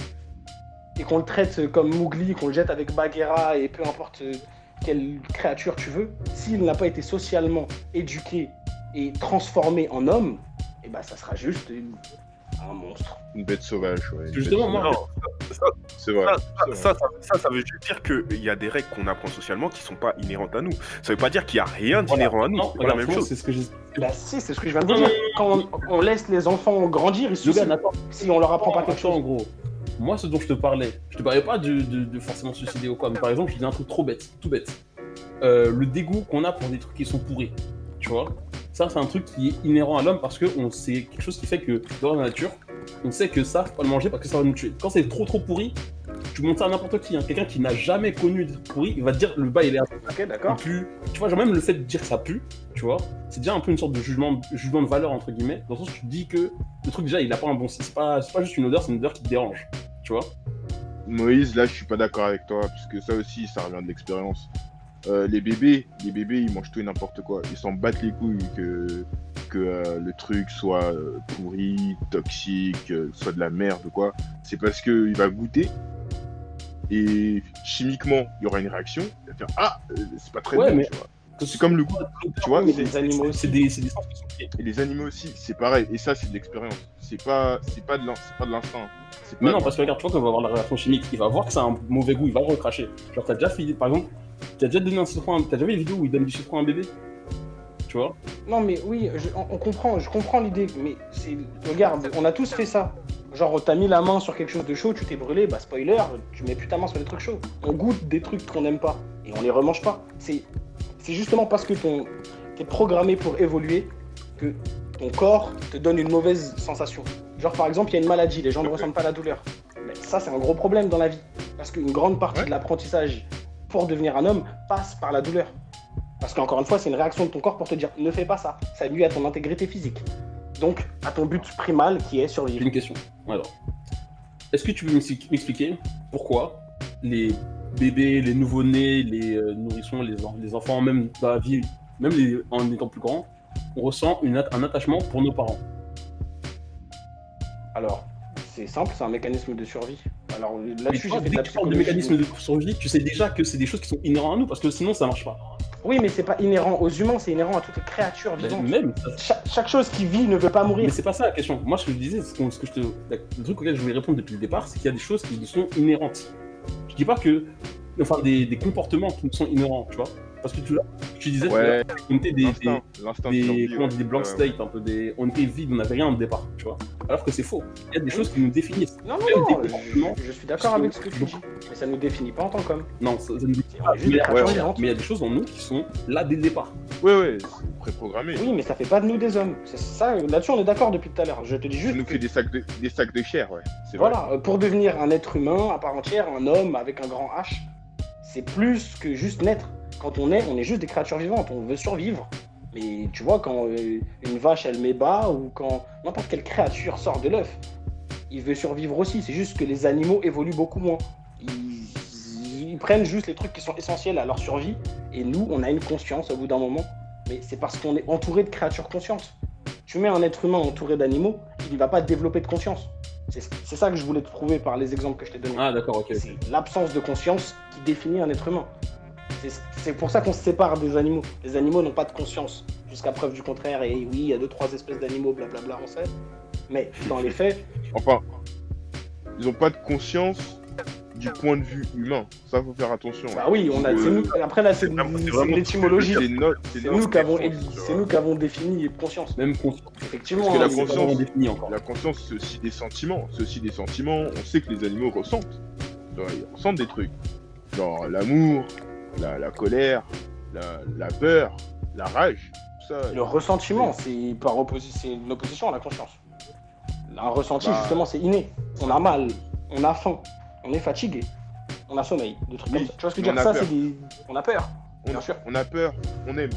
et qu'on le traite comme Mowgli, qu'on le jette avec Bagheera et peu importe euh, quelle créature tu veux, s'il n'a pas été socialement éduqué et transformé en homme, et ben ça sera juste une- un monstre. Une bête sauvage, ouais. Justement, moi, ça, c'est ça, vrai. ça, ça, ça veut juste dire qu'il y a des règles qu'on apprend socialement qui sont pas inhérentes à nous. Ça veut pas dire qu'il y a rien d'inhérent à nous. Non, C'est pas la même chose. c'est ce que j'ai. Bah si, c'est ce que je viens de dire. Quand on, on laisse les enfants grandir, ils se attends, si on leur apprend pas quelque Attends, en chose. gros. Moi, ce dont je te parlais, je te parlais pas de, forcément suicider ou quoi, mais par exemple, je dis un truc trop bête, tout bête. Euh, le dégoût qu'on a pour des trucs qui sont pourris, tu vois. Ça, c'est un truc qui est inhérent à l'homme parce que on c'est quelque chose qui fait que dans la nature, on sait que ça, faut pas le manger parce que ça va nous tuer. Quand c'est trop trop pourri, tu montres ça à n'importe qui. hein. Quelqu'un qui n'a jamais connu de pourri, il va te dire le bas il est un Ok, d'accord. Tu vois, genre même le fait de dire que ça pue, tu vois, c'est déjà un peu une sorte de jugement, jugement de valeur entre guillemets. Dans le sens où tu dis que le truc déjà il a pas un bon. C'est pas, c'est pas juste une odeur, c'est une odeur qui te dérange, tu vois. Moïse, là, je suis pas d'accord avec toi, parce que ça aussi, ça revient de l'expérience. Euh, les bébés, les bébés, ils mangent tout et n'importe quoi. Ils s'en battent les couilles que, que euh, le truc soit euh, pourri, toxique, soit de la merde ou quoi. C'est parce que il va goûter et chimiquement, il y aura une réaction. Il va faire Ah, c'est pas très Ouais, bon, mais- tu vois. C'est comme le goût, tu vois. mais c'est- les animaux C'est aussi. des, c'est des sens qui sont liés. Et les animaux aussi, c'est pareil. Et ça, c'est de l'expérience. C'est pas, c'est pas de l'in- c'est pas de l'instinct. C'est Mais non, parce que regarde, tu vois, quand il va avoir la réaction chimique, il va voir que ça a un mauvais goût, il va le recracher. Genre, t'as déjà fait, par exemple, t'as déjà donné un citron, à- t'as déjà vu les vidéos où il donne du citron à un bébé? Tu vois? Non, mais oui, je- on, on comprend, je comprends l'idée, mais c'est. Regarde, on a tous fait ça. Genre, t'as mis la main sur quelque chose de chaud, tu t'es brûlé, bah spoiler, tu mets plus ta main sur des trucs chauds. On goûte des trucs qu'on n'aime pas et on les remange pas. C'est, c'est justement parce que ton, t'es programmé pour évoluer que ton corps te donne une mauvaise sensation. Genre, par exemple, il y a une maladie, les gens ne ressentent pas la douleur. Mais ça, c'est un gros problème dans la vie. Parce qu'une grande partie Ouais. de l'apprentissage pour devenir un homme passe par la douleur. Parce qu'encore une fois, c'est une réaction de ton corps pour te dire ne fais pas ça. Ça nuit à ton intégrité physique. Donc, à ton but primal qui est survivre. une question. Alors, est-ce que tu peux m'expli- m'expliquer pourquoi les bébés, les nouveau-nés, les euh, nourrissons, les, en- les enfants, même dans la vie, même les- en étant plus grands, on ressent une un attachement pour nos parents Alors, c'est simple, c'est un mécanisme de survie. Alors là-dessus, toi, j'ai fait de dès la tu parles de mécanisme de survie, tu sais déjà que c'est des choses qui sont inhérentes à nous, parce que sinon ça marche pas. Oui, mais c'est pas inhérent aux humains, c'est inhérent à toutes les créatures vivantes. même, ça- Chaque, chaque chose qui vit ne veut pas mourir. Mais c'est pas ça la question. Moi, ce que je disais, ce, que je te, le truc auquel je voulais répondre depuis le départ, c'est qu'il y a des choses qui sont inhérentes. Je dis pas que, enfin, des, des comportements qui nous sont inhérents, tu vois. Parce que tu, tu disais, tu Ouais, on était des, des, des, dit, blank state, un peu des, on était vide, on n'avait rien au départ, tu vois. Alors que c'est faux. Il y a des choses qui nous définissent. Non, non, non, je, je suis d'accord avec ce que tu dis. Mais ça nous définit pas en tant qu'homme. Non, ça, ça nous définit pas. Mais il y a- créatures ouais, vivantes. mais il y a des choses en nous qui sont là dès le départ. Ouais, ouais, c'est préprogrammé. Oui, mais ça fait pas de nous des hommes. C'est ça, là-dessus on est d'accord depuis tout à l'heure. Je te dis Ça juste nous que fait des sacs de, des sacs de chair, ouais. Vrai. Voilà, pour devenir un être humain à part entière, un homme avec un grand H, c'est plus que juste naître. Quand on est, on est juste des créatures vivantes, on veut survivre. Mais tu vois, quand euh, une vache elle met bas ou quand n'importe quelle créature sort de l'œuf, il veut survivre aussi. C'est juste que les animaux évoluent beaucoup moins. Ils, ils prennent juste les trucs qui sont essentiels à leur survie et nous, on a une conscience au bout d'un moment. Mais c'est parce qu'on est entouré de créatures conscientes. Tu mets un être humain entouré d'animaux, il ne va pas développer de conscience. C'est ça que je voulais te prouver par les exemples que je t'ai donnés. Ah, d'accord, ok. C'est l'absence de conscience qui définit un être humain. C'est- pour ça qu'on se sépare des animaux. Les animaux n'ont pas de conscience, jusqu'à preuve du contraire. Et oui, il y a deux, trois espèces d'animaux, blablabla, on sait. Mais dans les faits, Enfin, ils ont pas de conscience du point de vue humain. Ça, faut faire attention. bah oui, on a. Euh, c'est nous- après là, c'est l'étymologie. C'est nous qui avons, qui avons défini conscience. Même conscience. Effectivement, Parce que la hein, pas conscience- défini encore. La conscience, c'est aussi des sentiments. C'est aussi des sentiments. On sait que les animaux ressentent. Ils ressentent des trucs. Genre l'amour, la, la colère, la, la peur, la rage. Tout ça. Le ressentiment, c'est par opposition, c'est une opposition à la conscience. Un ressenti, Bah. justement, c'est inné. On a mal, on a faim, on est fatigué, on a sommeil, des trucs Oui, comme ça. Tu vois ce que je veux on dire a Ça, peur. c'est des. On a peur. on, bien sûr. on a peur, on aime.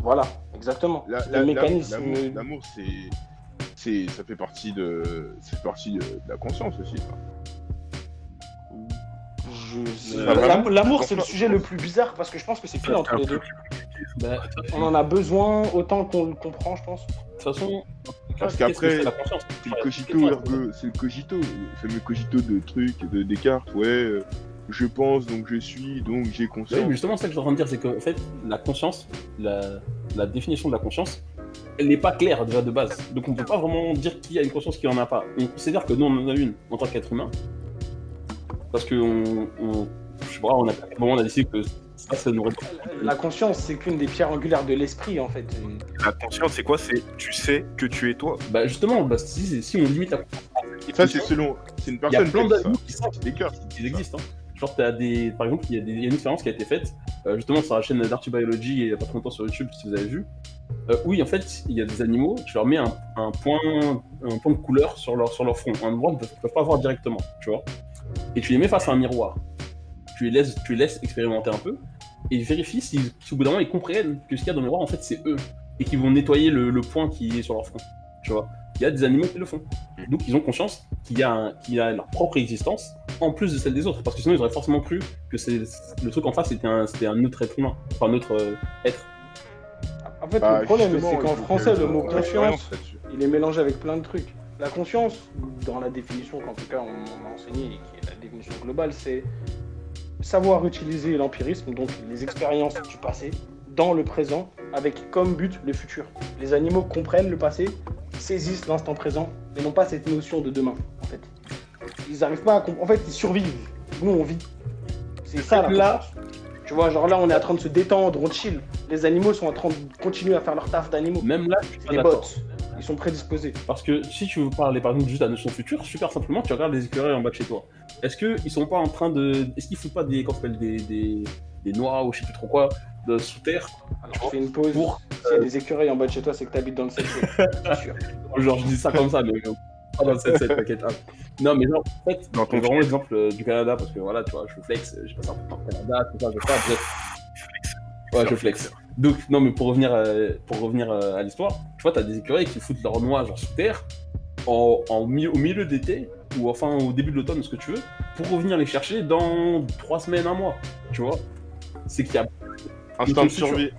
Voilà, exactement. La- C'est la- le mécanisme. L'amour, c'est, c'est, ça fait partie de, ça fait partie de, de la conscience aussi. L'amour, c'est le sujet le plus bizarre parce que je pense que c'est pile entre les deux. Bah, On en a besoin autant qu'on le comprend, je pense. De toute façon, Parce qu'après, c'est la conscience C'est le cogito c'est le cogito, le fameux cogito de trucs, de Descartes, ouais, euh, je pense, donc je suis, donc j'ai Oui, conscience. mais justement, ça que je suis en train de dire, c'est qu'en fait, la conscience, la, la définition de la conscience, elle n'est pas claire déjà de base. Donc on ne peut pas vraiment dire qui a une conscience, qui en a pas. On considère que nous, on en a une en tant qu'être humain. Parce que on, on, je sais pas, on a, à un moment, on a décidé que ça, ça nous répond. La conscience, c'est qu'une des pierres angulaires de l'esprit, en fait. La conscience, c'est quoi? C'est tu sais que tu es toi. Bah justement, bah, si, si on limite la conscience, Ça, c'est selon. C'est une Il y a personne plein qui d'animaux qui C'est des cœurs. qu'ils existent. Hein. Genre, t'as des... par exemple, il y, a des- il y a une expérience qui a été faite, euh, justement sur la chaîne d'Arty Biology il y a pas trop longtemps sur YouTube, si vous avez vu. Euh, oui, en fait, il y a des animaux, tu leur mets un, un point, un point de couleur sur leur, sur leur front, un endroit qu'ils peuvent, peuvent pas voir directement, tu vois. Et tu les mets face à un miroir. Tu les laisses, tu les laisses expérimenter un peu, et vérifie si, si au bout d'un moment ils comprennent que ce qu'il y a dans le miroir, en fait, c'est eux, et qu'ils vont nettoyer le, le point qui est sur leur front, tu vois. Il y a des animaux qui le font. Donc ils ont conscience qu'il y, qu'il y a leur propre existence en plus de celle des autres. Parce que sinon ils auraient forcément cru que le truc en face c'était un, autre être humain. Enfin un autre euh, être. En fait, Bah, le problème, c'est qu'en français, que- le mot euh, là-dessus. il est mélangé avec plein de trucs. La conscience, dans la définition qu'en tout cas on m'a enseigné et qui est la définition globale, c'est savoir utiliser l'empirisme, donc les expériences du passé, dans le présent, avec comme but le futur. Les animaux comprennent le passé, saisissent l'instant présent, mais n'ont pas cette notion de demain, en fait. Ils n'arrivent pas à comp- En fait, ils survivent. Nous, on vit. C'est ça, la Là-. Tu vois, genre là, on est en train de se détendre, on chill. Les animaux sont en train de continuer à faire leur taf d'animaux. Même là, je suis pas des d'accord. bots. Ils sont prédisposés. Parce que si tu veux parler par exemple juste de la notion future, super simplement, tu regardes les écureuils en bas de chez toi. Est-ce qu'ils sont pas en train de. Est-ce qu'ils foutent pas des. S'appelle des, des, des noix ou je sais plus trop quoi de sous terre? Alors, je fais une pause. pour. S'il y a des écureuils en bas de chez toi, c'est que t'habites dans le 7 [LAUGHS] c'est sûr. Genre, je dis ça comme ça, mais. euh, Pas dans le 7-7, t'inquiète. Ah. Non, mais genre, en fait, Dans je ton prends vraiment l'exemple euh, du Canada parce que voilà, tu vois, je flex, j'ai passé un peu de temps au Canada, tout ça, je sais pas, bref. [LAUGHS] Ouais, je flex. Donc, non, mais pour revenir, euh, pour revenir euh, à l'histoire, tu vois, t'as des écureuils qui foutent leur noix genre sous terre en, en mi- au milieu d'été ou enfin au début de l'automne, ce que tu veux, pour revenir les chercher dans trois semaines, un mois. Tu vois C'est qu'il y a Instinct de survie.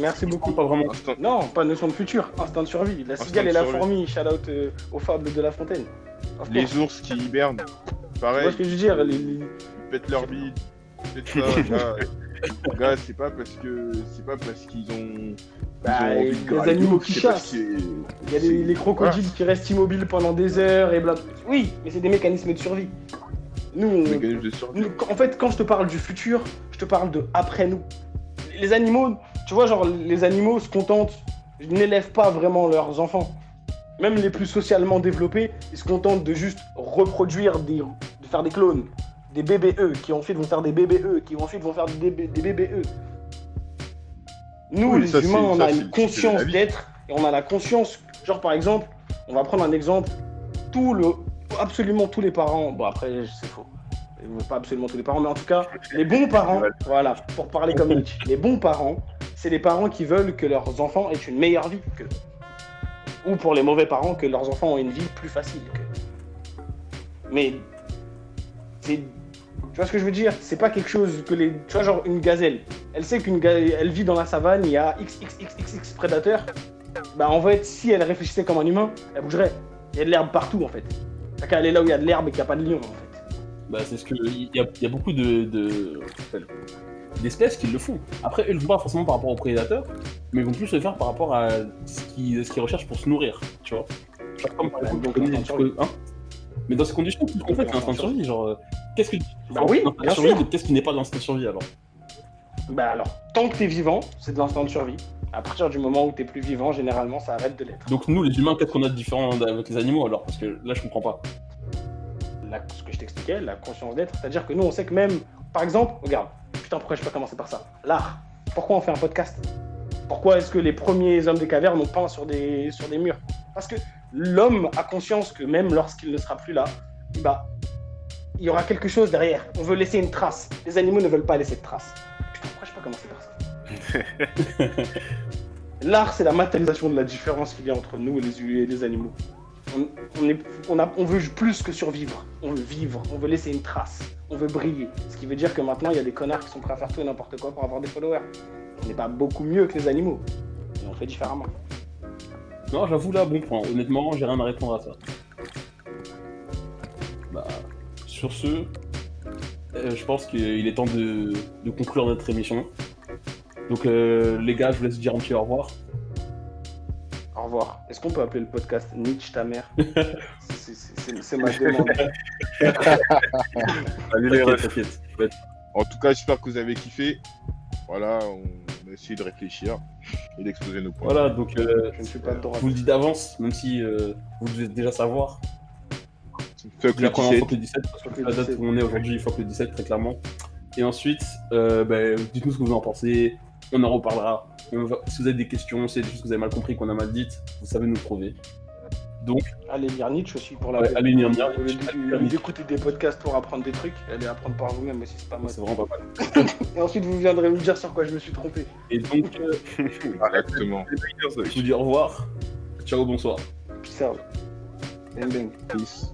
Merci beaucoup. pas vraiment. Instinct- Non, pas notion de futur, instinct de survie. La cigale et la fourmi, shout out euh, aux fables de La Fontaine. Les ours qui hibernent. Tu Pareil, vois ce que je veux dire les- ils pètent leur bide. [LAUGHS] [LAUGHS] Gars. C'est pas parce que. C'est pas parce qu'ils ont. Bah, ils ont les animaux qui chassent. Il y a les, les crocodiles qui restent immobiles pendant des heures et bla. Oui, mais c'est des mécanismes de survie. Nous, on- Mécanisme de survie. nous, en fait, quand je te parle du futur, je te parle de après nous. Les animaux, tu vois, genre, les animaux se contentent, n'élèvent pas vraiment leurs enfants. Même les plus socialement développés, ils se contentent de juste reproduire des. de faire des clones. Des bébés eux, qui ensuite vont faire des eux, qui ensuite vont faire des bébés eux. Nous, Oui, les ça, humains, on ça, a une conscience d'être et on a la conscience. Genre, par exemple, on va prendre un exemple. Tout le, absolument tous les parents. Bon, après, c'est faux. Pas absolument tous les parents, mais en tout cas, les bons parents, voilà, pour parler comme Nietzsche, les bons parents, c'est les parents qui veulent que leurs enfants aient une meilleure vie que. Ou pour les mauvais parents, que leurs enfants ont une vie plus facile que. Mais. C'est. Tu vois ce que je veux dire? C'est pas quelque chose que les. Tu vois, genre une gazelle. Elle sait qu'une gazelle. Elle vit dans la savane, il y a XXXXX prédateurs. Bah, en fait, si elle réfléchissait comme un humain, elle bougerait. Il y a de l'herbe partout, en fait. T'as qu'à aller là où il y a de l'herbe et qu'il n'y a pas de lion, en fait. Bah, c'est ce que. Il y a, il y a beaucoup de. de- d'espèces qui le font. Après, eux, ils le font pas forcément par rapport aux prédateurs, mais ils vont plus le faire par rapport à ce qu'ils recherchent pour se nourrir, tu vois. Comme par exemple, hein? Mais dans ces conditions, tout ce qu'on fait, c'est l'instinct de survie. Genre, euh, qu'est-ce que. Bah oui. Qu'est-ce qui n'est pas de l'instinct de survie alors Bah alors, tant que t'es vivant, c'est de l'instinct de survie. À partir du moment où t'es plus vivant, généralement, ça arrête de l'être. Donc, nous, les humains, qu'est-ce qu'on a de différent avec les animaux alors Parce que là, je comprends pas. La- ce que je t'expliquais, la conscience d'être, c'est-à-dire que nous, on sait que même, par exemple, regarde, putain, pourquoi je peux pas commencer par ça? L'art. Pourquoi on fait un podcast? Pourquoi est-ce que les premiers hommes des cavernes ont peint sur des, sur des murs? Parce que l'homme a conscience que même lorsqu'il ne sera plus là, bah, il y aura quelque chose derrière. On veut laisser une trace. Les animaux ne veulent pas laisser de trace. Putain, pourquoi je pas commencer par ça [LAUGHS] L'art, c'est la matérialisation de la différence qu'il y a entre nous et les, et animaux. On, veut plus que survivre. On veut vivre. On veut laisser une trace. On veut briller. Ce qui veut dire que maintenant, il y a des connards qui sont prêts à faire tout et n'importe quoi pour avoir des followers. On n'est pas beaucoup mieux que les animaux. Et on fait différemment. Non, j'avoue, là, bon point. Honnêtement, j'ai rien à répondre à ça. Sur ce, euh, je pense qu'il est temps de, de conclure notre émission. Donc, euh, les gars, je vous laisse dire un petit au revoir. Au revoir. Est-ce qu'on peut appeler le podcast Nietzsche ta mère [LAUGHS] C'est- ma demande. [LAUGHS] Allez les refs. En tout cas, j'espère que vous avez kiffé. Voilà, on a essayé de réfléchir et d'exposer nos points. Voilà, donc, euh, Je ne suis pas de droite. je vous le dis d'avance, même si euh, vous devez déjà savoir. Fuck la le première fois 17. que le 17, parce Fuck que le la date 17. où on est aujourd'hui, il faut que le 17, très clairement. Et ensuite, euh, ben, dites-nous ce que vous en pensez, on en reparlera. On va- Si vous avez des questions, si a des choses que vous avez mal compris, qu'on a mal dites, vous savez nous trouver. Donc, Allez lire Nietzsche aussi pour la Ouais, allez d'écouter des podcasts pour apprendre des trucs, allez apprendre par vous-même aussi, c'est pas mal. c'est vraiment pas mal. [LAUGHS] Et ensuite, vous viendrez me dire sur quoi je me suis trompé. Et donc, euh, [LAUGHS] Exactement. je vous dis au revoir. Ciao, bonsoir. Peace out. Bang bang. Peace.